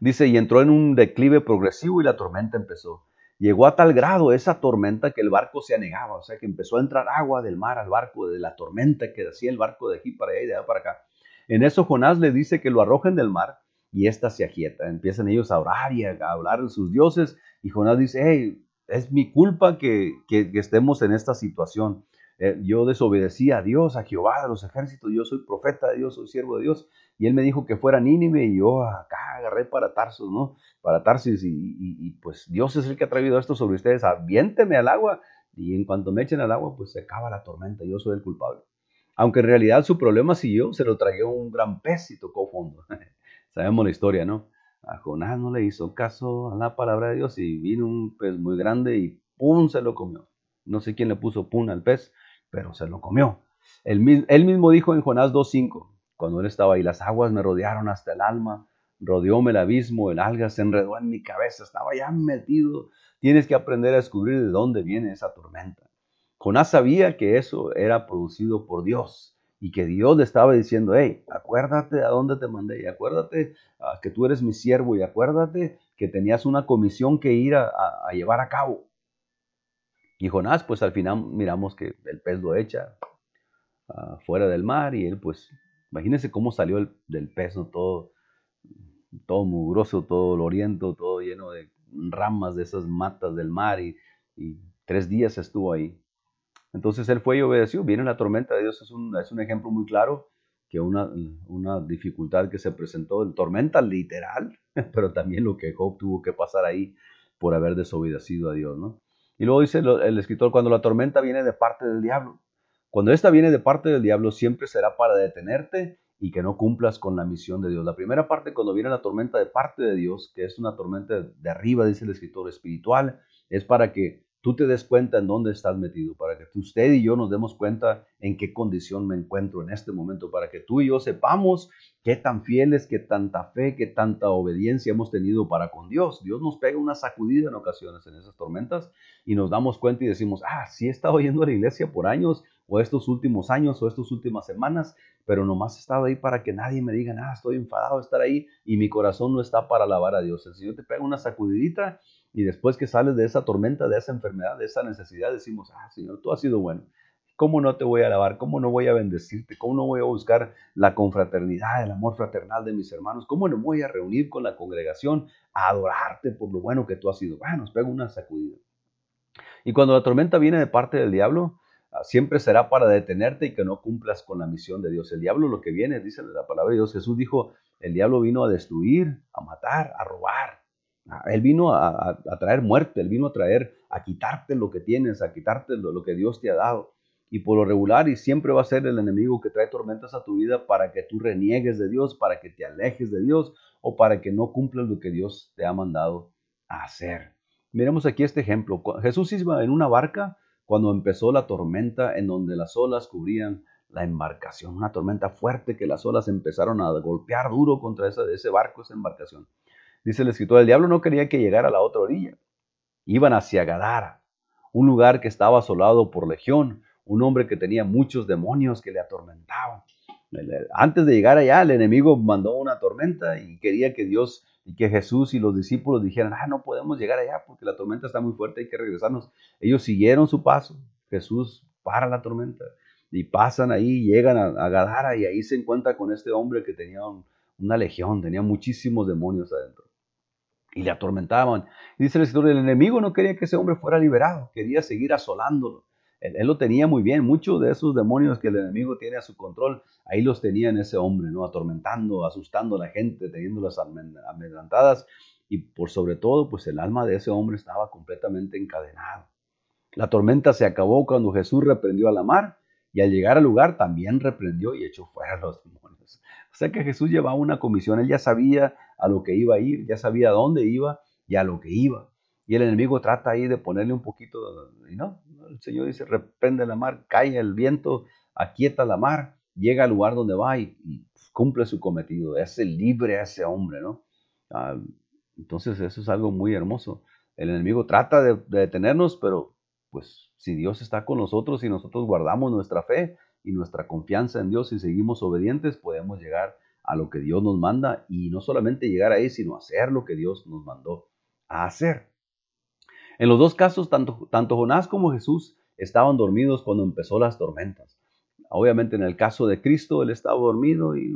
Dice, y entró en un declive progresivo y la tormenta empezó. Llegó a tal grado esa tormenta que el barco se anegaba, o sea que empezó a entrar agua del mar al barco, de la tormenta que hacía el barco de aquí para allá y de allá para acá. En eso Jonás le dice que lo arrojen del mar y ésta se aquieta. Empiezan ellos a orar y a hablar de sus dioses y Jonás dice, hey, es mi culpa que, que, estemos en esta situación. Eh, yo desobedecí a Dios, a Jehová de los ejércitos, yo soy profeta de Dios, soy siervo de Dios y él me dijo que fuera Nínive y yo acá agarré para Tarsus, ¿no? Para Tarsis y, pues Dios es el que ha traído esto sobre ustedes, aviénteme al agua y en cuanto me echen al agua pues se acaba la tormenta, yo soy el culpable. Aunque en realidad su problema siguió, se lo trajo un gran pez y tocó fondo. Sabemos la historia, ¿no? A Jonás no le hizo caso a la palabra de Dios y vino un pez muy grande y ¡pum! se lo comió. No sé quién le puso pum al pez, pero se lo comió. Él, él mismo dijo en Jonás 2.5, cuando él estaba ahí, las aguas me rodearon hasta el alma, rodeóme el abismo, el alga se enredó en mi cabeza, estaba ya metido. Tienes que aprender a descubrir de dónde viene esa tormenta. Jonás sabía que eso era producido por Dios y que Dios le estaba diciendo, hey, acuérdate a dónde te mandé y acuérdate ah, que tú eres mi siervo y acuérdate que tenías una comisión que ir a, llevar a cabo. Y Jonás, pues al final miramos que el pez lo echa ah, fuera del mar y él pues Imagínense cómo salió el, del peso todo, todo mugroso, todo loriento, todo lleno de ramas de esas matas del mar y, tres días estuvo ahí. Entonces él fue y obedeció. Viene la tormenta de Dios, es un, es un ejemplo muy claro que una, una dificultad que se presentó, en tormenta literal, pero también lo que Job tuvo que pasar ahí por haber desobedecido a Dios, ¿no? Y luego dice el escritor, cuando la tormenta viene de parte del diablo, cuando esta viene de parte del diablo, siempre será para detenerte y que no cumplas con la misión de Dios. La primera parte, cuando viene la tormenta de parte de Dios, que es una tormenta de arriba, dice el escritor espiritual, es para que tú te des cuenta en dónde estás metido, para que usted y yo nos demos cuenta en qué condición me encuentro en este momento, para que tú y yo sepamos qué tan fieles, qué tanta fe, qué tanta obediencia hemos tenido para con Dios. Dios nos pega una sacudida en ocasiones en esas tormentas y nos damos cuenta y decimos, ah, sí he estado yendo a la iglesia por años, o estos últimos años, o estas últimas semanas, pero nomás he estado ahí para que nadie me diga, nada, estoy enfadado de estar ahí y mi corazón no está para alabar a Dios. El Señor te pega una sacudidita y después que sales de esa tormenta, de esa enfermedad, de esa necesidad, decimos, ah, Señor, tú has sido bueno. ¿Cómo no te voy a alabar? ¿Cómo no voy a bendecirte? ¿Cómo no voy a buscar la confraternidad, el amor fraternal de mis hermanos? ¿Cómo no voy a reunir con la congregación a adorarte por lo bueno que tú has sido? Bueno, nos pega una sacudida. Y cuando la tormenta viene de parte del diablo, ah, siempre será para detenerte y que no cumplas con la misión de Dios. El diablo lo que viene, dice la palabra de Dios, Jesús dijo, el diablo vino a destruir, a matar, a robar. Ah, él vino a, traer muerte, Él vino a traer, a quitarte lo que tienes, a quitarte lo, que Dios te ha dado. Y por lo regular, y siempre va a ser el enemigo que trae tormentas a tu vida para que tú reniegues de Dios, para que te alejes de Dios o para que no cumplas lo que Dios te ha mandado a hacer. Miremos aquí este ejemplo. Jesús iba en una barca cuando empezó la tormenta en donde las olas cubrían la embarcación. Una tormenta fuerte que las olas empezaron a golpear duro contra ese, barco, esa embarcación. Dice el escritor, el diablo no quería que llegara a la otra orilla. Iban hacia Gadara, un lugar que estaba asolado por legión, un hombre que tenía muchos demonios que le atormentaban. Antes de llegar allá, el enemigo mandó una tormenta y quería que Dios y que Jesús y los discípulos dijeran, ah, no podemos llegar allá porque la tormenta está muy fuerte, hay que regresarnos. Ellos siguieron su paso. Jesús para la tormenta y pasan ahí, llegan a, Gadara y ahí se encuentra con este hombre que tenía una legión, tenía muchísimos demonios adentro y le atormentaban. dice el escritor, el enemigo no quería que ese hombre fuera liberado, quería seguir asolándolo. Él, lo tenía muy bien, muchos de esos demonios que el enemigo tiene a su control, ahí los tenía en ese hombre, ¿no? Atormentando, asustando a la gente, teniéndolas amedrentadas y por sobre todo, pues el alma de ese hombre estaba completamente encadenado. La tormenta se acabó cuando Jesús reprendió a la mar y al llegar al lugar también reprendió y echó fuera a los demonios. O sea que Jesús llevaba una comisión, él ya sabía a lo que iba a ir, ya sabía dónde iba y a lo que iba. Y el enemigo trata ahí de ponerle un poquito, y no, el Señor dice, reprende la mar, cae el viento, aquieta la mar, llega al lugar donde va y, cumple su cometido, hace libre a ese hombre, ¿no? Ah, entonces eso es algo muy hermoso. El enemigo trata de, de detenernos, pero pues si Dios está con nosotros y nosotros guardamos nuestra fe y nuestra confianza en Dios y seguimos obedientes, podemos llegar a lo que Dios nos manda y no solamente llegar ahí, sino hacer lo que Dios nos mandó a hacer. En los dos casos, tanto, tanto Jonás como Jesús estaban dormidos cuando empezó las tormentas. Obviamente en el caso de Cristo, él estaba dormido y,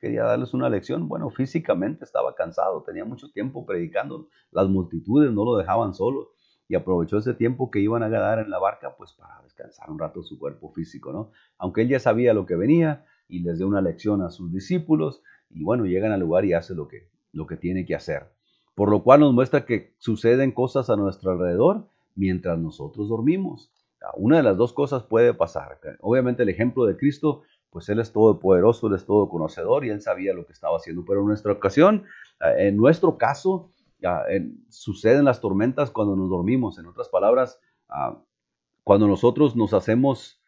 quería darles una lección. Bueno, físicamente estaba cansado, tenía mucho tiempo predicando, las multitudes no lo dejaban solo y aprovechó ese tiempo que iban a ganar en la barca pues para descansar un rato su cuerpo físico, ¿no? Aunque él ya sabía lo que venía, y les dé una lección a sus discípulos y bueno, llegan al lugar y hace lo que, lo que tiene que hacer. Por lo cual nos muestra que suceden cosas a nuestro alrededor mientras nosotros dormimos. Una de las dos cosas puede pasar. Obviamente el ejemplo de Cristo, pues Él es todopoderoso, Él es todo conocedor y Él sabía lo que estaba haciendo. Pero en nuestra ocasión, eh, en nuestro caso, suceden las tormentas cuando nos dormimos. En otras palabras, ah, cuando nosotros nos hacemos,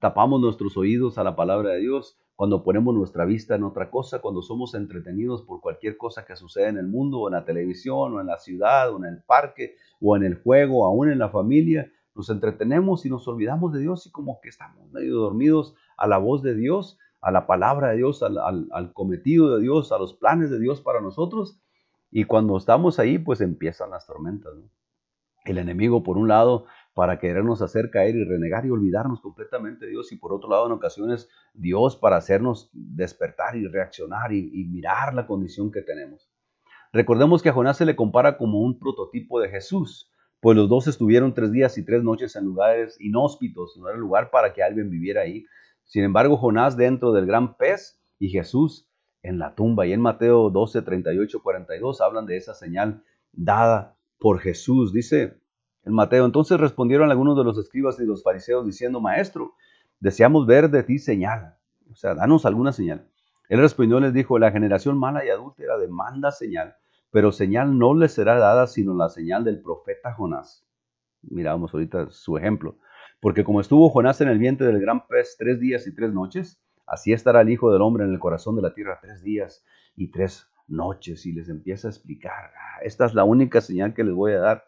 tapamos nuestros oídos a la palabra de Dios, cuando ponemos nuestra vista en otra cosa, cuando somos entretenidos por cualquier cosa que sucede en el mundo, o en la televisión, o en la ciudad, o en el parque, o en el juego, aún en la familia, nos entretenemos y nos olvidamos de Dios y como que estamos medio dormidos a la voz de Dios, a la palabra de Dios, al, cometido de Dios, a los planes de Dios para nosotros. Y cuando estamos ahí, pues empiezan las tormentas. El enemigo, por un lado, para querernos hacer caer y renegar y olvidarnos completamente de Dios y por otro lado en ocasiones Dios para hacernos despertar y reaccionar y, mirar la condición que tenemos. Recordemos que a Jonás se le compara como un prototipo de Jesús, pues los dos estuvieron tres días y tres noches en lugares inhóspitos, no era lugar para que alguien viviera ahí, Sin embargo, Jonás dentro del gran pez y Jesús en la tumba. Y en Mateo 12, 38, 42 hablan de esa señal dada por Jesús. Dice en Mateo, entonces respondieron algunos de los escribas y los fariseos diciendo, Maestro, deseamos ver de ti señal. O sea, danos alguna señal. Él respondió y les dijo, la generación mala y adúltera demanda señal, pero señal no le será dada sino la señal del profeta Jonás. Miramos ahorita su ejemplo. Porque como estuvo Jonás en el vientre del gran pez tres días y tres noches, así estará el Hijo del Hombre en el corazón de la tierra tres días y tres noches. Y les empieza a explicar, ah, esta es la única señal que les voy a dar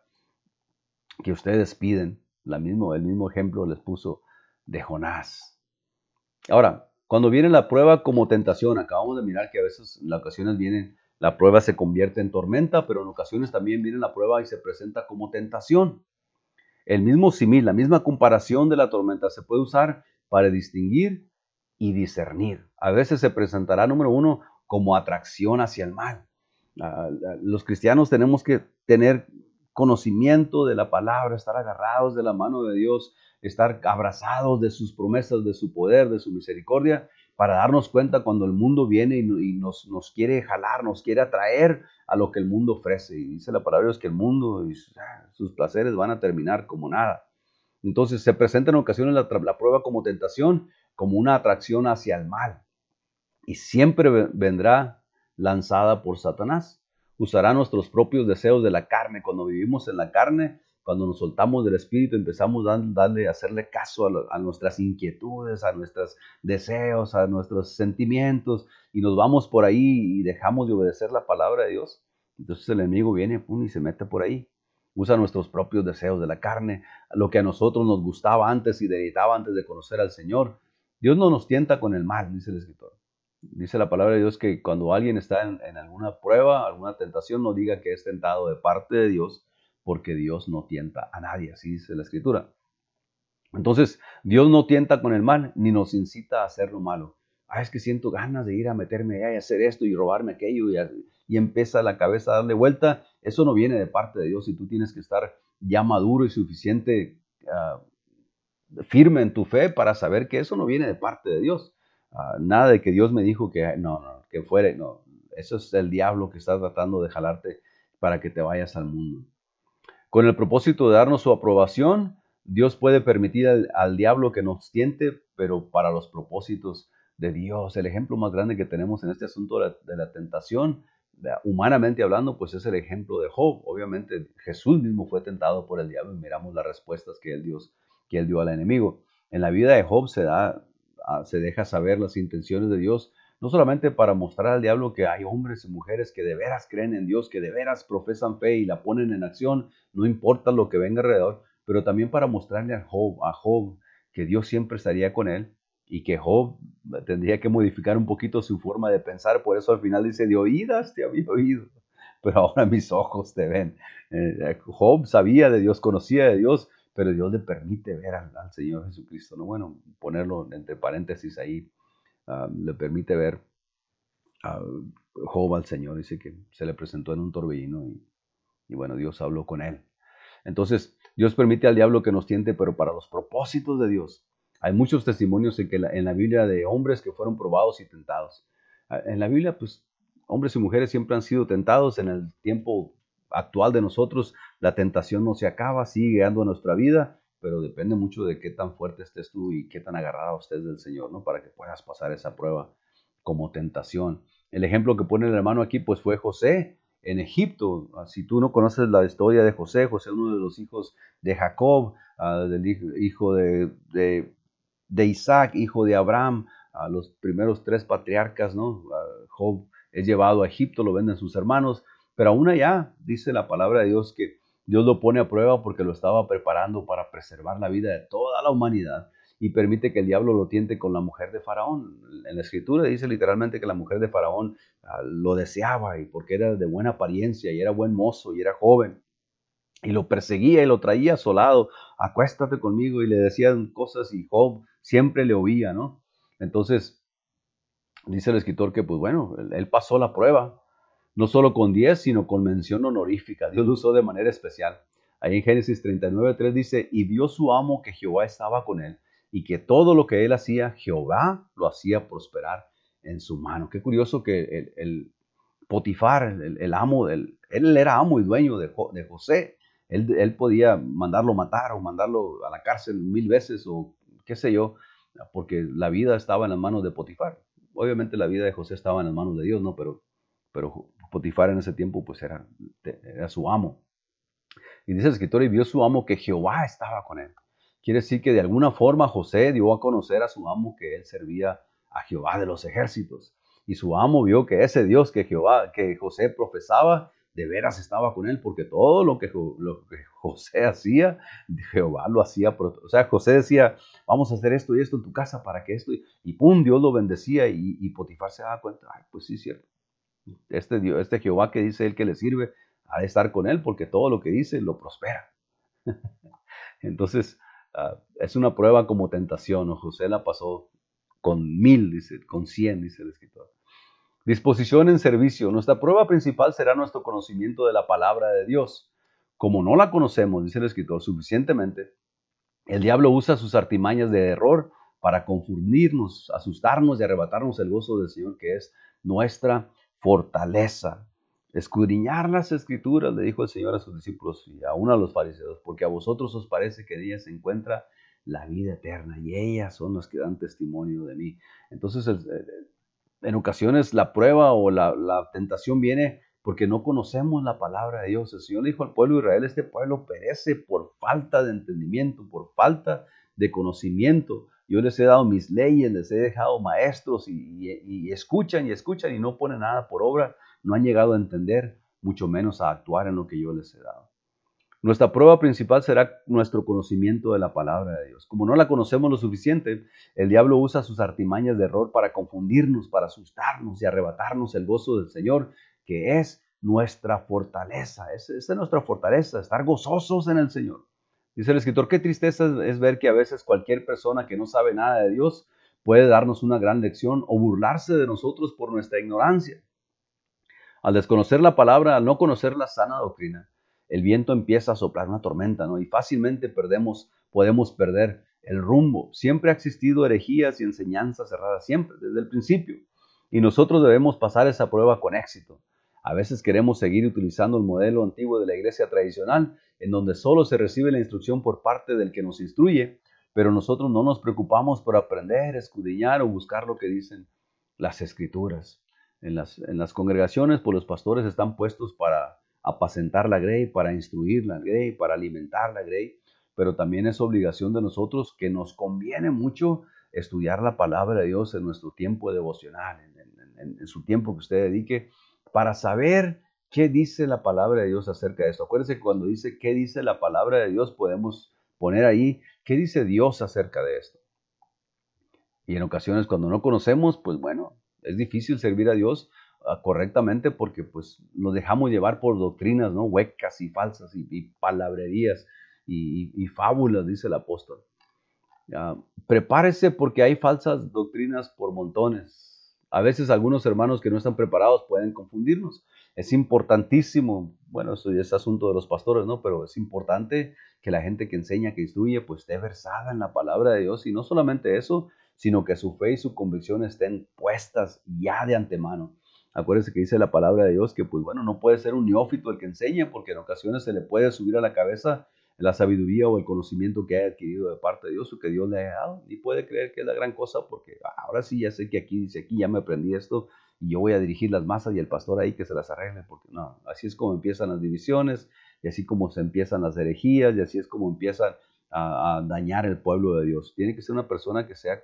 que ustedes piden. La mismo, el mismo ejemplo les puso de Jonás. Ahora, cuando viene la prueba como tentación, acabamos de mirar que a veces en ocasiones viene, la prueba se convierte en tormenta, pero en ocasiones también viene la prueba y se presenta como tentación. El mismo simil, la misma comparación de la tormenta se puede usar para distinguir y discernir. A veces se presentará, número uno, como atracción hacia el mal. Ah, los cristianos tenemos que tener conocimiento de la palabra, estar agarrados de la mano de Dios, estar abrazados de sus promesas, de su poder, de su misericordia, para darnos cuenta cuando el mundo viene y, nos, quiere jalar, nos quiere atraer a lo que el mundo ofrece. Y dice la palabra es que el mundo y ah, sus placeres van a terminar como nada. Entonces se presenta en ocasiones la prueba como tentación, como una atracción hacia el mal. Y siempre vendrá lanzada por Satanás. Usará nuestros propios deseos de la carne. Cuando vivimos en la carne, cuando nos soltamos del Espíritu, empezamos a darle, hacerle caso a, a, nuestras inquietudes, a nuestros deseos, a nuestros sentimientos, y nos vamos por ahí y dejamos de obedecer la palabra de Dios. Entonces el enemigo viene y se mete por ahí. Usa nuestros propios deseos de la carne, lo que a nosotros nos gustaba antes y deleitaba antes de conocer al Señor. Dios no nos tienta con el mal, dice el escritor. Dice la palabra de Dios que cuando alguien está en, alguna prueba, alguna tentación, no diga que es tentado de parte de Dios, porque Dios no tienta a nadie, así dice la escritura. Entonces, Dios no tienta con el mal, ni nos incita a hacer lo malo. Ah, es que siento ganas de ir a meterme allá y hacer esto y robarme aquello y, empieza la cabeza a darle vuelta. Eso no viene de parte de Dios y tú tienes que estar ya maduro y suficiente, ah, firme en tu fe para saber que eso no viene de parte de Dios. Ah, nada de que Dios me dijo que no, no, que fuere, no. Eso es el diablo que está tratando de jalarte para que te vayas al mundo. Con el propósito de darnos su aprobación, Dios puede permitir al, diablo que nos tiente, pero para los propósitos de Dios. El ejemplo más grande que tenemos en este asunto de la, tentación, humanamente hablando, pues es el ejemplo de Job. Obviamente Jesús mismo fue tentado por el diablo y miramos las respuestas que él, Dios, que él dio al enemigo. En la vida de Job se, da, se deja saber las intenciones de Dios no solamente para mostrar al diablo que hay hombres y mujeres que de veras creen en Dios, que de veras profesan fe y la ponen en acción, no importa lo que venga alrededor, pero también para mostrarle a Job, a Job que Dios siempre estaría con él y que Job tendría que modificar un poquito su forma de pensar, por eso al final dice, de oídas te había oído, pero ahora mis ojos te ven. Eh, Job sabía de Dios, conocía de Dios, pero Dios le permite ver al, Señor Jesucristo, ¿no? Bueno, ponerlo entre paréntesis ahí le permite ver a Job al Señor, dice que se le presentó en un torbellino y, bueno, Dios habló con él. Entonces, Dios permite al diablo que nos tiente, pero para los propósitos de Dios. Hay muchos testimonios en, que en la Biblia de hombres que fueron probados y tentados. En la Biblia, pues, hombres y mujeres siempre han sido tentados. En el tiempo actual de nosotros, la tentación no se acaba, sigue dando nuestra vida pero depende mucho de qué tan fuerte estés tú y qué tan agarrado estés del Señor, ¿no? Para que puedas pasar esa prueba como tentación. El ejemplo que pone el hermano aquí, pues fue José en Egipto. Ah, si tú no conoces la historia de José, José uno de los hijos de Jacob, ah, del hijo de, de, Isaac, hijo de Abraham, a los primeros tres patriarcas, ¿no? Ah, Job es llevado a Egipto, lo venden sus hermanos, pero aún allá dice la palabra de Dios que Dios lo pone a prueba porque lo estaba preparando para preservar la vida de toda la humanidad y permite que el diablo lo tiente con la mujer de Faraón. En la escritura dice literalmente que la mujer de Faraón ah, lo deseaba y porque era de buena apariencia y era buen mozo y era joven. Y lo perseguía y lo traía asolado, acuéstate conmigo y le decían cosas y Job siempre le oía, ¿no? Entonces, dice el escritor que pues bueno, él pasó la prueba, no solo con 10, sino con mención honorífica. Dios lo usó de manera especial. Ahí en Génesis 39, 3 dice, y vio su amo que Jehová estaba con él, y que todo lo que él hacía, Jehová lo hacía prosperar en su mano. Qué curioso que el, Potifar, el, amo, del, él era amo y dueño de, José. Él, él, podía mandarlo matar o mandarlo a la cárcel mil veces o qué sé yo, porque la vida estaba en las manos de Potifar. Obviamente la vida de José estaba en las manos de Dios, ¿no? Pero, pero Potifar en ese tiempo pues era, era su amo. Y dice el escritor, y vio su amo que Jehová estaba con él. Quiere decir que de alguna forma José dio a conocer a su amo que él servía a Jehová de los ejércitos. Y su amo vio que ese Dios que Jehová, que José profesaba, de veras estaba con él, porque todo lo que, José hacía, Jehová lo hacía. O sea, José decía, vamos a hacer esto y esto en tu casa para que esto, y pum, Dios lo bendecía y, Potifar se daba cuenta, pues sí, cierto. Este, Dios, este Jehová que dice él que le sirve, ha de estar con él porque todo lo que dice lo prospera. Entonces, ah, es una prueba como tentación. José la pasó con mil, dice, con cien, dice el escritor. Disposición en servicio. Nuestra prueba principal será nuestro conocimiento de la palabra de Dios. Como no la conocemos, dice el escritor, suficientemente, el diablo usa sus artimañas de error para confundirnos, asustarnos y arrebatarnos el gozo del Señor, que es nuestra fortaleza. Escudriñar las escrituras, le dijo el Señor a sus discípulos y a los fariseos, porque a vosotros os parece que en ellas se encuentra la vida eterna y ellas son las que dan testimonio de mí. Entonces, en ocasiones la prueba o la, la tentación viene porque no conocemos la palabra de Dios. El Señor dijo al pueblo de Israel, este pueblo perece por falta de entendimiento, por falta de conocimiento. Yo les he dado mis leyes, les he dejado maestros y, escuchan y escuchan y no ponen nada por obra, no han llegado a entender, mucho menos a actuar en lo que yo les he dado. Nuestra prueba principal será nuestro conocimiento de la palabra de Dios. Como no la conocemos lo suficiente, el diablo usa sus artimañas de error para confundirnos, para asustarnos y arrebatarnos el gozo del Señor, que es nuestra fortaleza. Esa es nuestra fortaleza, estar gozosos en el Señor. Dice el escritor, qué tristeza es ver que a veces cualquier persona que no sabe nada de Dios puede darnos una gran lección o burlarse de nosotros por nuestra ignorancia. Al desconocer la palabra, al no conocer la sana doctrina, el viento empieza a soplar una tormenta, ¿no? Y fácilmente perdemos, podemos perder el rumbo. Siempre ha existido herejías y enseñanzas cerradas, siempre, desde el principio. Y nosotros debemos pasar esa prueba con éxito. A veces queremos seguir utilizando el modelo antiguo de la iglesia tradicional, en donde solo se recibe la instrucción por parte del que nos instruye, pero nosotros no nos preocupamos por aprender, escudriñar o buscar lo que dicen las escrituras. En las, en las congregaciones, pues los pastores están puestos para apacentar la grey, para instruir la grey, para alimentar la grey, pero también es obligación de nosotros que nos conviene mucho estudiar la palabra de Dios en nuestro tiempo devocional, en su tiempo que usted dedique para saber qué dice la palabra de Dios acerca de esto. Acuérdense que cuando dice qué dice la palabra de Dios, podemos poner ahí qué dice Dios acerca de esto. Y en ocasiones cuando no conocemos, pues bueno, es difícil servir a Dios ah, correctamente porque pues nos dejamos llevar por doctrinas, ¿no? Huecas y falsas y, palabrerías y, fábulas, dice el apóstol. prepárese porque hay falsas doctrinas por montones a veces algunos hermanos que no están preparados pueden confundirnos. Es importantísimo, bueno, eso ya es asunto de los pastores, ¿no? Pero es importante que la gente que enseña, que instruye, pues esté versada en la palabra de Dios. Y no solamente eso, sino que su fe y su convicción estén puestas ya de antemano. Acuérdense que dice la palabra de Dios que, pues bueno, no puede ser un neófito el que enseñe, porque en ocasiones se le puede subir a la cabeza la sabiduría o el conocimiento que haya adquirido de parte de Dios o que Dios le haya dado y puede creer que es la gran cosa porque ah, ahora sí ya sé que aquí dice aquí ya me aprendí esto y yo voy a dirigir las masas y el pastor ahí que se las arregle porque no, así es como empiezan las divisiones y así como se empiezan las herejías y así es como empiezan a, dañar el pueblo de Dios. Tiene que ser una persona que sea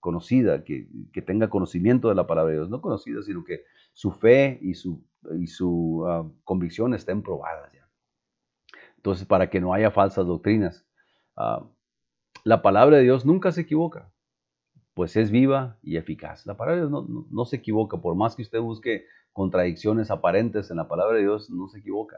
conocida, que, tenga conocimiento de la palabra de Dios, no conocida, sino que su fe y su, y su ah, convicción estén probadas ya. Entonces, para que no haya falsas doctrinas. Ah, la palabra de Dios nunca se equivoca, pues es viva y eficaz. La palabra de Dios no, se equivoca, por más que usted busque contradicciones aparentes en la palabra de Dios, no se equivoca.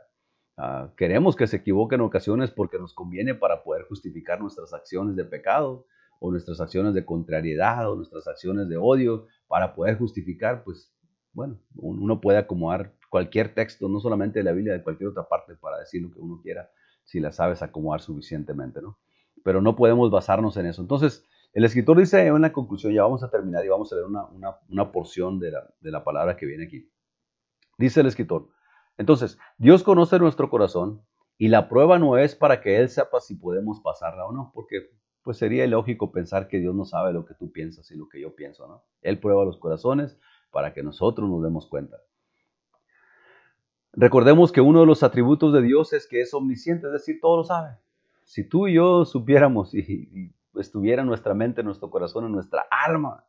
Ah, queremos que se equivoque en ocasiones porque nos conviene para poder justificar nuestras acciones de pecado o nuestras acciones de contrariedad o nuestras acciones de odio, para poder justificar, pues, bueno, uno puede acomodar cualquier texto, no solamente de la Biblia, de cualquier otra parte para decir lo que uno quiera, si la sabes acomodar suficientemente, ¿no? Pero no podemos basarnos en eso. Entonces, El escritor dice en la conclusión, ya vamos a terminar y vamos a leer una, porción de la, de la palabra que viene aquí. Dice el escritor, entonces, Dios conoce nuestro corazón y la prueba no es para que Él sepa si podemos pasarla o no, porque pues sería ilógico pensar que Dios no sabe lo que tú piensas y lo que yo pienso, ¿no? Él prueba los corazones para que nosotros nos demos cuenta. Recordemos que uno de los atributos de Dios es que es omnisciente, es decir, todo lo sabe. Si tú y yo supiéramos y, estuviera en nuestra mente, en nuestro corazón, en nuestra alma,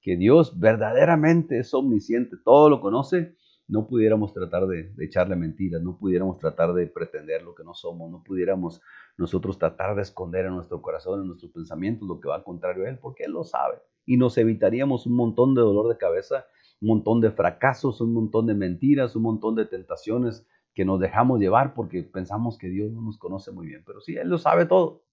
que Dios verdaderamente es omnisciente, todo lo conoce, no pudiéramos tratar de, echarle mentiras, no pudiéramos tratar de pretender lo que no somos, no pudiéramos nosotros tratar de esconder en nuestro corazón, en nuestros pensamientos lo que va al contrario a Él, porque Él lo sabe. Y nos evitaríamos un montón de dolor de cabeza, un montón de fracasos, un montón de mentiras, un montón de tentaciones que nos dejamos llevar porque pensamos que Dios no nos conoce muy bien. Pero sí, Él lo sabe todo.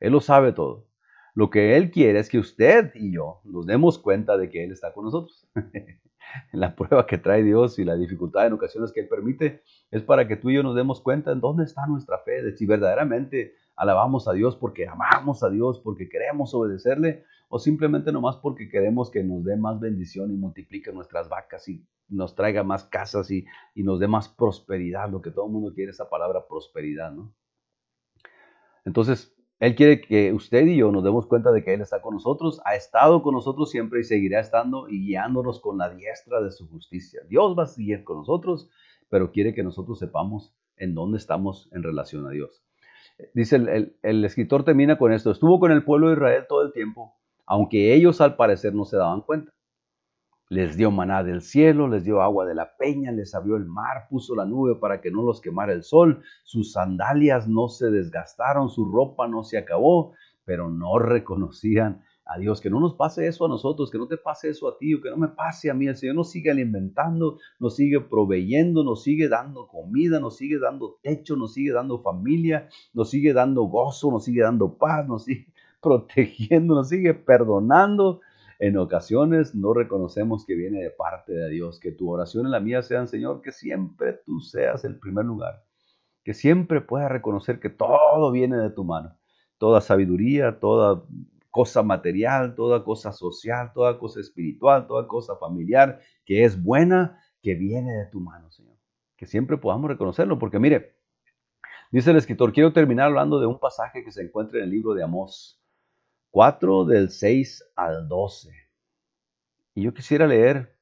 Él lo sabe todo. Lo que Él quiere es que usted y yo nos demos cuenta de que Él está con nosotros. la prueba que trae Dios y la dificultad en ocasiones que Él permite es para que tú y yo nos demos cuenta en dónde está nuestra fe, de si verdaderamente alabamos a Dios porque amamos a Dios, porque queremos obedecerle, o simplemente nomás porque queremos que nos dé más bendición y multiplique nuestras vacas y nos traiga más casas y, y nos dé más prosperidad, lo que todo el mundo quiere, esa palabra prosperidad, ¿no? Entonces, él quiere que usted y yo nos demos cuenta de que Él está con nosotros, ha estado con nosotros siempre y seguirá estando y guiándonos con la diestra de su justicia. Dios va a seguir con nosotros, pero quiere que nosotros sepamos en dónde estamos en relación a Dios. Dice el, el escritor termina con esto, estuvo con el pueblo de Israel todo el tiempo, aunque ellos al parecer no se daban cuenta. Les dio maná del cielo, les dio agua de la peña, les abrió el mar, puso la nube para que no los quemara el sol, sus sandalias no se desgastaron, su ropa no se acabó, pero no reconocían a Dios. Que no nos pase eso a nosotros, que no te pase eso a ti, o que no me pase a mí. El Señor nos sigue alimentando, nos sigue proveyendo, nos sigue dando comida, nos sigue dando techo, nos sigue dando familia, nos sigue dando gozo, nos sigue dando paz, nos sigue protegiendo, nos sigue perdonando en ocasiones no reconocemos que viene de parte de Dios, que tu oración y la mía sean, Señor, que siempre tú seas el primer lugar, que siempre puedas reconocer que todo viene de tu mano, toda sabiduría, toda cosa material, toda cosa social, toda cosa espiritual, toda cosa familiar, que es buena, que viene de tu mano, Señor. Que siempre podamos reconocerlo, porque mire, dice el escritor, quiero terminar hablando de un pasaje que se encuentra en el libro de Amós. 4 del 6 al 12. Y yo quisiera leer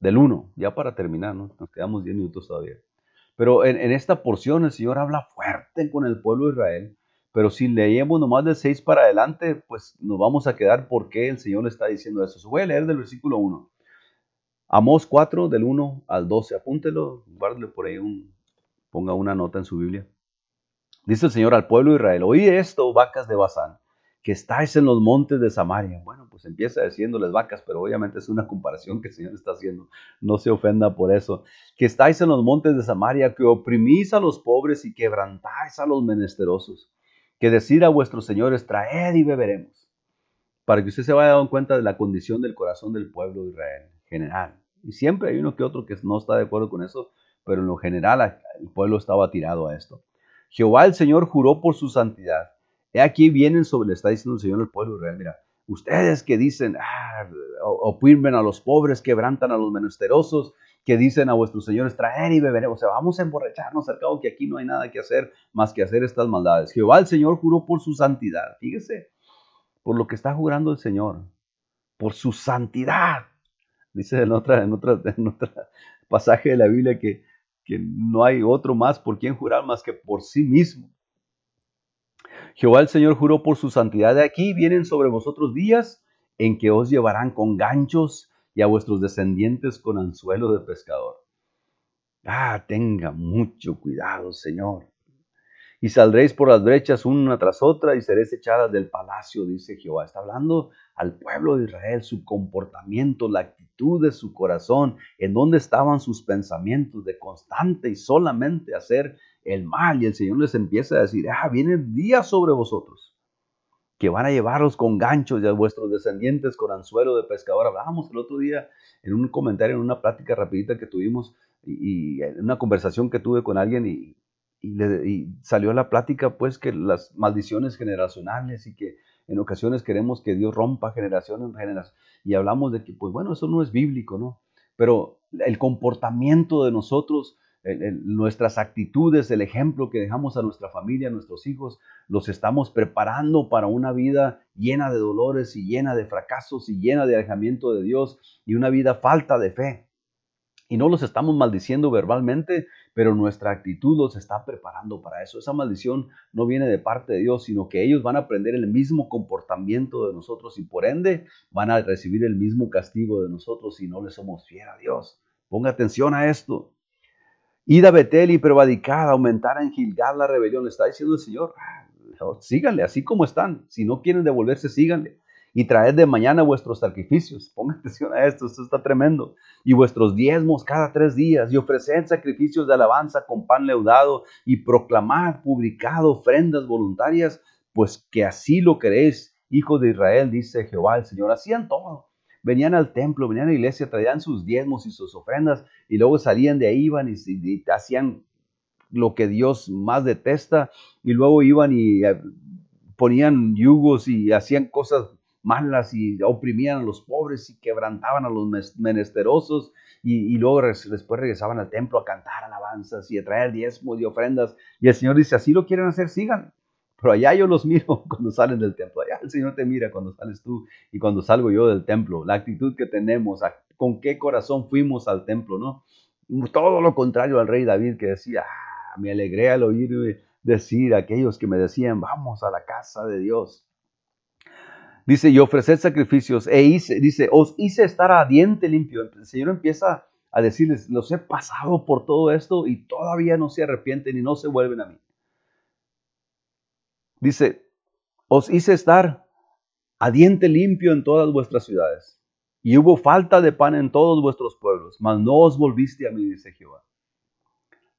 del 1, ya para terminar, ¿no? nos quedamos 10 minutos todavía. Pero en, esta porción el Señor habla fuerte con el pueblo de Israel, pero si leemos nomás del 6 para adelante, pues nos vamos a quedar por qué el Señor le está diciendo eso. Voy a leer del versículo 1. Amós 4 del 1 al 12, apúntelo, guárdele por ahí, un, ponga una nota en su Biblia. Dice el Señor al pueblo de Israel, oí esto, vacas de Bazán que estáis en los montes de Samaria. Bueno, pues empieza diciéndoles vacas, pero obviamente es una comparación que el Señor está haciendo. No se ofenda por eso. Que estáis en los montes de Samaria, que oprimís a los pobres y quebrantáis a los menesterosos. Que decir a vuestros señores, traed y beberemos. Para que usted se vaya dando cuenta de la condición del corazón del pueblo de Israel en general. Y siempre hay uno que otro que no está de acuerdo con eso, pero en lo general el pueblo estaba tirado a esto. Jehová el Señor juró por su santidad aquí vienen sobre, le está diciendo el Señor al pueblo Israel, mira, ustedes que dicen, ah, oprimen a los pobres, quebrantan a los menesterosos, que dicen a vuestros señores, traer y beber, o sea, vamos a emborracharnos al cabo que aquí no hay nada que hacer más que hacer estas maldades. Jehová el Señor juró por su santidad, fíjese, por lo que está jurando el Señor, por su santidad. Dice en otra, en otra, en otra pasaje de la Biblia que, que no hay otro más por quien jurar más que por sí mismo. Jehová el Señor juró por su santidad. De aquí vienen sobre vosotros días en que os llevarán con ganchos y a vuestros descendientes con anzuelo de pescador. Ah, tenga mucho cuidado, Señor. Y saldréis por las brechas una tras otra y seréis echadas del palacio, dice Jehová. Está hablando al pueblo de Israel, su comportamiento, la actitud de su corazón, en dónde estaban sus pensamientos de constante y solamente hacer el mal y el Señor les empieza a decir, ah, vienen días sobre vosotros que van a llevaros con ganchos y a vuestros descendientes con anzuelo de pescador. Hablábamos el otro día en un comentario, en una plática rapidita que tuvimos y, en una conversación que tuve con alguien y, y, salió la plática pues que las maldiciones generacionales y que en ocasiones queremos que Dios rompa generación en generación y hablamos de que, pues bueno, eso no es bíblico, ¿no? Pero el comportamiento de nosotros, nuestras actitudes, el ejemplo que dejamos a nuestra familia, a nuestros hijos, los estamos preparando para una vida llena de dolores y llena de fracasos y llena de alejamiento de Dios y una vida falta de fe. Y no los estamos maldiciendo verbalmente, pero nuestra actitud los está preparando para eso. Esa maldición no viene de parte de Dios, sino que ellos van a aprender el mismo comportamiento de nosotros y por ende van a recibir el mismo castigo de nosotros si no le somos fieles a Dios. Ponga atención a esto. Ida Betel y prevadicada, aumentar en Gilgal la rebelión. Le está diciendo el Señor, ah, síganle así como están. Si no quieren devolverse, síganle y traed de mañana vuestros sacrificios. Pongan atención a esto, esto está tremendo. Y vuestros diezmos cada tres días, y ofreced sacrificios de alabanza con pan leudado, y proclamad, publicado ofrendas voluntarias, pues que así lo queréis, hijos de Israel, dice Jehová el Señor. Hacían todo. Venían al templo, venían a la iglesia, traían sus diezmos y sus ofrendas, y luego salían de ahí, iban y, y hacían lo que Dios más detesta, y luego iban y eh, ponían yugos y hacían cosas malas y oprimían a los pobres y quebrantaban a los menesterosos y, luego después regresaban al templo a cantar alabanzas y a traer diezmos y ofrendas. Y el Señor dice, así lo quieren hacer, sigan. Pero allá yo los miro cuando salen del templo. Allá el Señor te mira cuando sales tú y cuando salgo yo del templo. La actitud que tenemos, con qué corazón fuimos al templo, ¿no? Todo lo contrario al rey David que decía, ah, me alegré al oír decir a aquellos que me decían, vamos a la casa de Dios. Dice, y ofrecer sacrificios, e hice, dice, os hice estar a diente limpio. El Señor empieza a decirles, los he pasado por todo esto y todavía no se arrepienten y no se vuelven a mí. Dice, os hice estar a diente limpio en todas vuestras ciudades. Y hubo falta de pan en todos vuestros pueblos, mas no os volviste a mí, dice Jehová.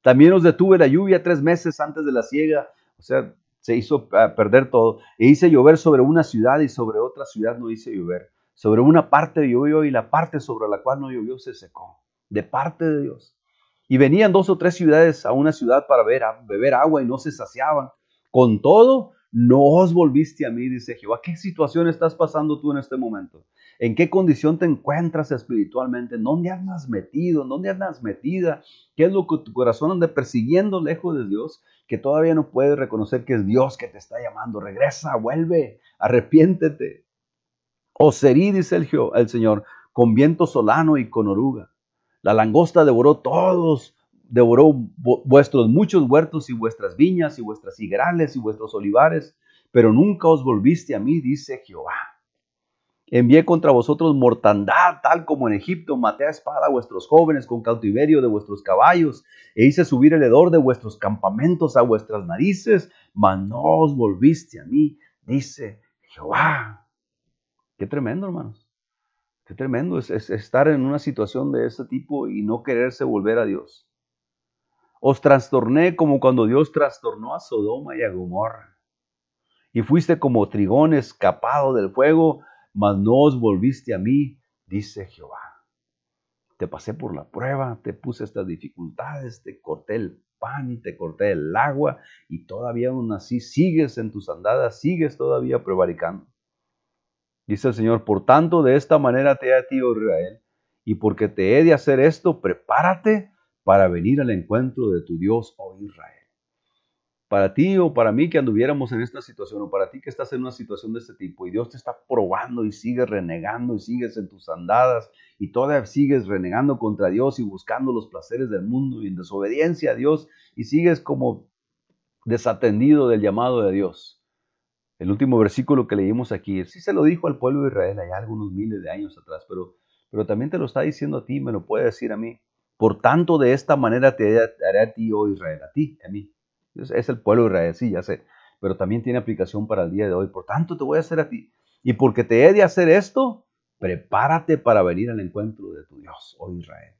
También os detuve la lluvia tres meses antes de la siega. O sea, se hizo ah, perder todo. E hice llover sobre una ciudad y sobre otra ciudad no hice llover. Sobre una parte llovió y la parte sobre la cual no llovió se secó. De parte de Dios. Y venían dos o tres ciudades a una ciudad para beber agua y no se saciaban. Con todo, no os volviste a mí, dice Jehová. ¿Qué situación estás pasando tú en este momento? ¿En qué condición te encuentras espiritualmente? ¿Dónde andas metido? ¿Dónde andas metida? ¿Qué es lo que tu corazón anda persiguiendo lejos de Dios? Que todavía no puedes reconocer que es Dios que te está llamando. Regresa, vuelve, arrepiéntete. O serí, dice el Señor, con viento solano y con oruga. La langosta devoró todos devoró vuestros muchos huertos y vuestras viñas y vuestras higuerales y vuestros olivares, pero nunca os volviste a mí, dice Jehová. Envié contra vosotros mortandad, tal como en Egipto maté a espada a vuestros jóvenes con cautiverio de vuestros caballos, e hice subir el hedor de vuestros campamentos a vuestras narices, mas no os volviste a mí, dice Jehová. Qué tremendo, hermanos. Qué tremendo es, estar en una situación de este tipo y no quererse volver a Dios. Os trastorné como cuando Dios trastornó a Sodoma y a Gomorra. Y fuiste como trigón escapado del fuego mas no os volviste a mí, dice Jehová. Te pasé por la prueba, te puse estas dificultades, te corté el pan, te corté el agua, y todavía aún así sigues en tus andadas, sigues todavía prevaricando. Dice el Señor, por tanto, de esta manera te he a ti, oh Israel, y porque te he de hacer esto, prepárate para venir al encuentro de tu Dios, oh Israel para ti o para mí que anduviéramos en esta situación o para ti que estás en una situación de este tipo y Dios te está probando y sigues renegando y sigues en tus andadas y todavía sigues renegando contra Dios y buscando los placeres del mundo y en desobediencia a Dios y sigues como desatendido del llamado de Dios. El último versículo que leímos aquí, sí se lo dijo al pueblo de Israel allá algunos miles de años atrás, pero, pero también te lo está diciendo a ti, me lo puede decir a mí. Por tanto, de esta manera te haré a ti, oh Israel, a ti, a mí. Es, el pueblo de Israel, sí, ya sé. Pero también tiene aplicación para el día de hoy. Por tanto, te voy a hacer a ti. Y porque te he de hacer esto, prepárate para venir al encuentro de tu Dios, oh Israel.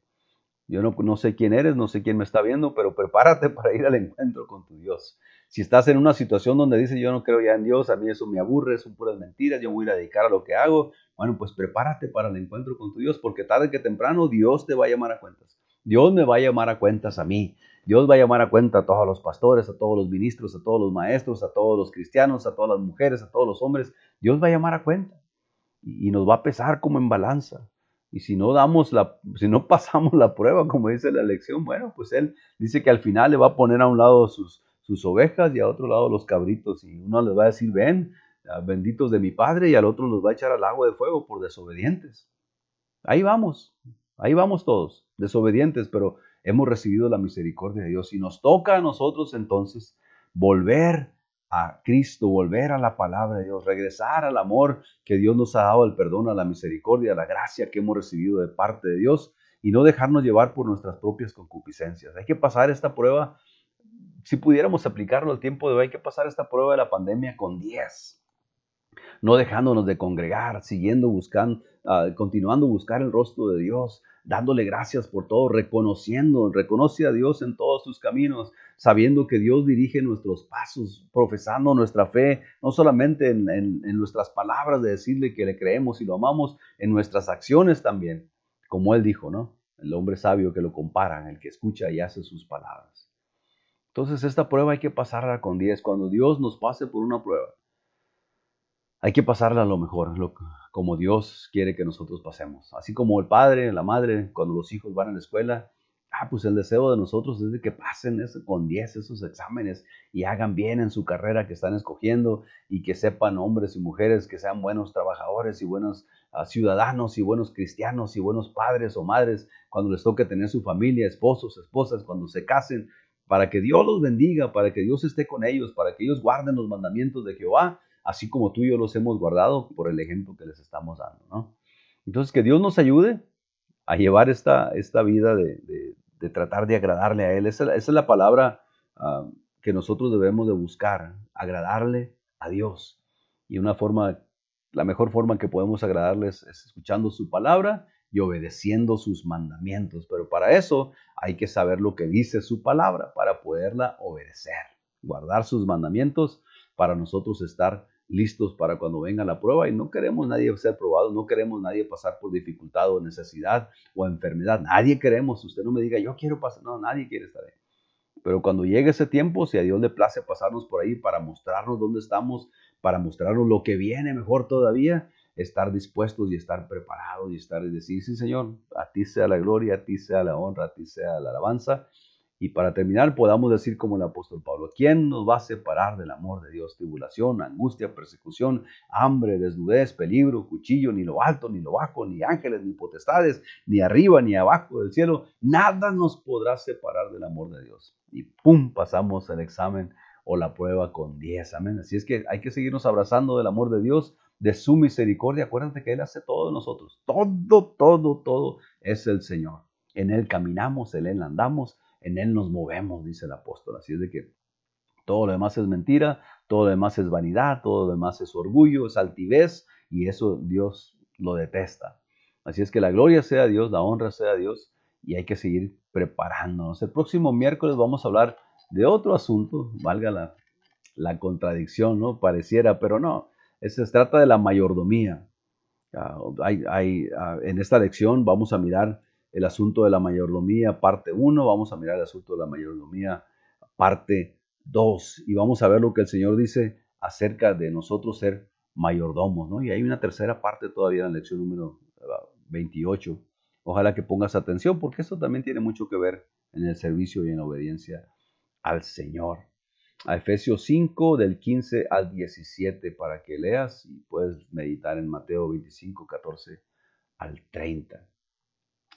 Yo no, sé quién eres, no sé quién me está viendo, pero prepárate para ir al encuentro con tu Dios. Si estás en una situación donde dices yo no creo ya en Dios, a mí eso me aburre, son puras mentiras, yo voy a dedicar a lo que hago, bueno, pues prepárate para el encuentro con tu Dios, porque tarde que temprano Dios te va a llamar a cuentas. Dios me va a llamar a cuentas a mí. Dios va a llamar a cuenta a todos los pastores, a todos los ministros, a todos los maestros, a todos los cristianos, a todas las mujeres, a todos los hombres. Dios va a llamar a cuenta y nos va a pesar como en balanza. Y si no damos la, si no pasamos la prueba, como dice la lección, bueno, pues él dice que al final le va a poner a un lado sus, sus ovejas y a otro lado los cabritos. Y uno les va a decir, ven, ah, benditos de mi Padre, y al otro los va a echar al agua de fuego por desobedientes. Ahí vamos, ahí vamos todos, desobedientes, pero hemos recibido la misericordia de Dios. Y nos toca a nosotros entonces volver a Cristo, volver a la palabra de Dios, regresar al amor que Dios nos ha dado, el perdón, a la misericordia, a la gracia que hemos recibido de parte de Dios y no dejarnos llevar por nuestras propias concupiscencias. Hay que pasar esta prueba, si pudiéramos aplicarlo al tiempo de hoy, hay que pasar esta prueba de la pandemia con 10 no dejándonos de congregar, siguiendo buscando, uh, continuando buscar el rostro de Dios, dándole gracias por todo, reconociendo, reconoce a Dios en todos sus caminos, sabiendo que Dios dirige nuestros pasos, profesando nuestra fe, no solamente en, en nuestras palabras de decirle que le creemos y lo amamos, en nuestras acciones también, como Él dijo, ¿no? El hombre sabio que lo comparan, el que escucha y hace sus palabras. Entonces esta prueba hay que pasarla con 10. Cuando Dios nos pase por una prueba, hay que pasarla a lo mejor, como Dios quiere que nosotros pasemos. Así como el padre, la madre, cuando los hijos van a la escuela, ah, pues el deseo de nosotros es de que pasen con 10 esos exámenes y hagan bien en su carrera que están escogiendo y que sepan hombres y mujeres que sean buenos trabajadores y buenos ah, ciudadanos y buenos cristianos y buenos padres o madres cuando les toque tener su familia, esposos, esposas, cuando se casen, para que Dios los bendiga, para que Dios esté con ellos, para que ellos guarden los mandamientos de Jehová así como tú y yo los hemos guardado por el ejemplo que les estamos dando. ¿no? Entonces, que Dios nos ayude a llevar esta, esta vida de, tratar de agradarle a Él. Esa, es la palabra ah, que nosotros debemos de buscar, agradarle a Dios. Y una forma, la mejor forma que podemos agradarles es escuchando su palabra y obedeciendo sus mandamientos. Pero para eso hay que saber lo que dice su palabra para poderla obedecer. Guardar sus mandamientos para nosotros estar listos para cuando venga la prueba y no queremos nadie ser probado, no queremos nadie pasar por dificultad o necesidad o enfermedad. Nadie queremos, usted no me diga, yo quiero pasar, no, nadie quiere estar ahí. Pero cuando llegue ese tiempo, si a Dios le place pasarnos por ahí para mostrarnos dónde estamos, para mostrarnos lo que viene mejor todavía, estar dispuestos y estar preparados y estar y decir, sí Señor, a ti sea la gloria, a ti sea la honra, a ti sea la alabanza y para terminar, podamos decir como el apóstol Pablo, ¿quién nos va a separar del amor de Dios? Tribulación, angustia, persecución, hambre, desnudez, peligro, cuchillo, ni lo alto, ni lo bajo, ni ángeles, ni potestades, ni arriba, ni abajo del cielo. Nada nos podrá separar del amor de Dios. Y pum, pasamos el examen o la prueba con 10. Amén. Así es que hay que seguirnos abrazando del amor de Dios, de su misericordia. Acuérdate que Él hace todo de nosotros. Todo, todo, todo es el Señor. En Él caminamos, en Él andamos en Él nos movemos, dice el apóstol. Así es de que todo lo demás es mentira, todo lo demás es vanidad, todo lo demás es orgullo, es altivez, y eso Dios lo detesta. Así es que la gloria sea a Dios, la honra sea a Dios, y hay que seguir preparándonos. El próximo miércoles vamos a hablar de otro asunto, valga la, la contradicción, ¿no? Pareciera, pero no. Se trata de la mayordomía. Ah, ah, en esta lección vamos a mirar el asunto de la mayordomía, parte 1, vamos a mirar el asunto de la mayordomía, parte 2, y vamos a ver lo que el Señor dice acerca de nosotros ser mayordomos, ¿no? Y hay una tercera parte todavía en la lección número 28. Ojalá que pongas atención porque esto también tiene mucho que ver en el servicio y en la obediencia al Señor. A Efesios 5 del 15 al 17 para que leas y puedes meditar en Mateo 25, 14 al 30.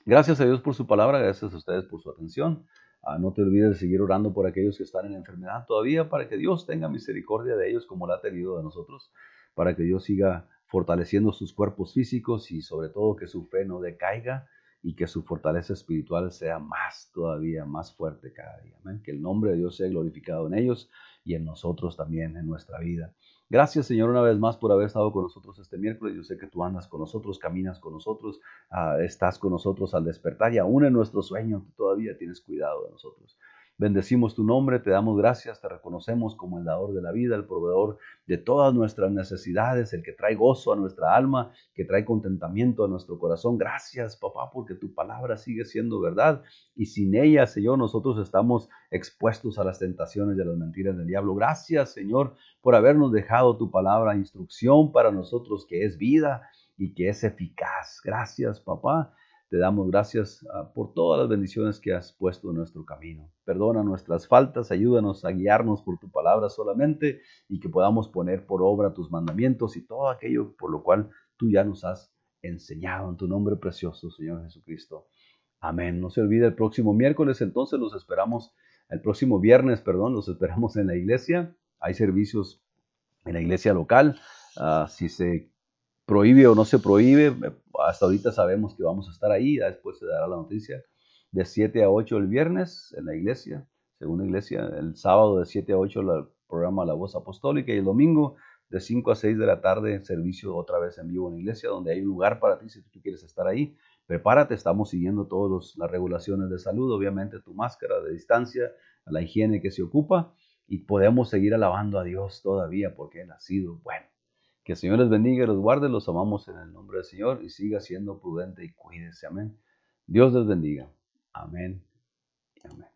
Gracias a Dios por su palabra, gracias a ustedes por su atención. Ah, no te olvides de seguir orando por aquellos que están en enfermedad todavía para que Dios tenga misericordia de ellos como la ha tenido de nosotros, para que Dios siga fortaleciendo sus cuerpos físicos y sobre todo que su fe no decaiga y que su fortaleza espiritual sea más todavía, más fuerte cada día. Que el nombre de Dios sea glorificado en ellos y en nosotros también, en nuestra vida. Gracias, Señor, una vez más por haber estado con nosotros este miércoles. Yo sé que tú andas con nosotros, caminas con nosotros, ah, estás con nosotros al despertar y aún en nuestro sueño tú todavía tienes cuidado de nosotros. Bendecimos tu nombre, te damos gracias, te reconocemos como el dador de la vida, el proveedor de todas nuestras necesidades, el que trae gozo a nuestra alma, que trae contentamiento a nuestro corazón. Gracias, papá, porque tu palabra sigue siendo verdad y sin ella, Señor, nosotros estamos expuestos a las tentaciones y a las mentiras del diablo. Gracias, Señor, por habernos dejado tu palabra, instrucción para nosotros que es vida y que es eficaz. Gracias, papá. Te damos gracias ah, por todas las bendiciones que has puesto en nuestro camino. Perdona nuestras faltas, ayúdanos a guiarnos por tu palabra solamente y que podamos poner por obra tus mandamientos y todo aquello por lo cual tú ya nos has enseñado en tu nombre precioso, Señor Jesucristo. Amén. No se olvide el próximo miércoles, entonces los esperamos, el próximo viernes, perdón, los esperamos en la iglesia. Hay servicios en la iglesia local. Ah, si se prohíbe o no se prohíbe, hasta ahorita sabemos que vamos a estar ahí, después se dará la noticia, de 7 a 8 el viernes en la iglesia, según la iglesia, el sábado de 7 a 8 el programa La Voz Apostólica y el domingo de 5 a 6 de la tarde servicio otra vez en vivo en la iglesia, donde hay un lugar para ti si tú quieres estar ahí. Prepárate, estamos siguiendo todas las regulaciones de salud, obviamente tu máscara de distancia, la higiene que se ocupa y podemos seguir alabando a Dios todavía porque Él ha sido bueno. Que el Señor les bendiga y los guarde, los amamos en el nombre del Señor y siga siendo prudente y cuídese. Amén. Dios les bendiga. Amén. Amén.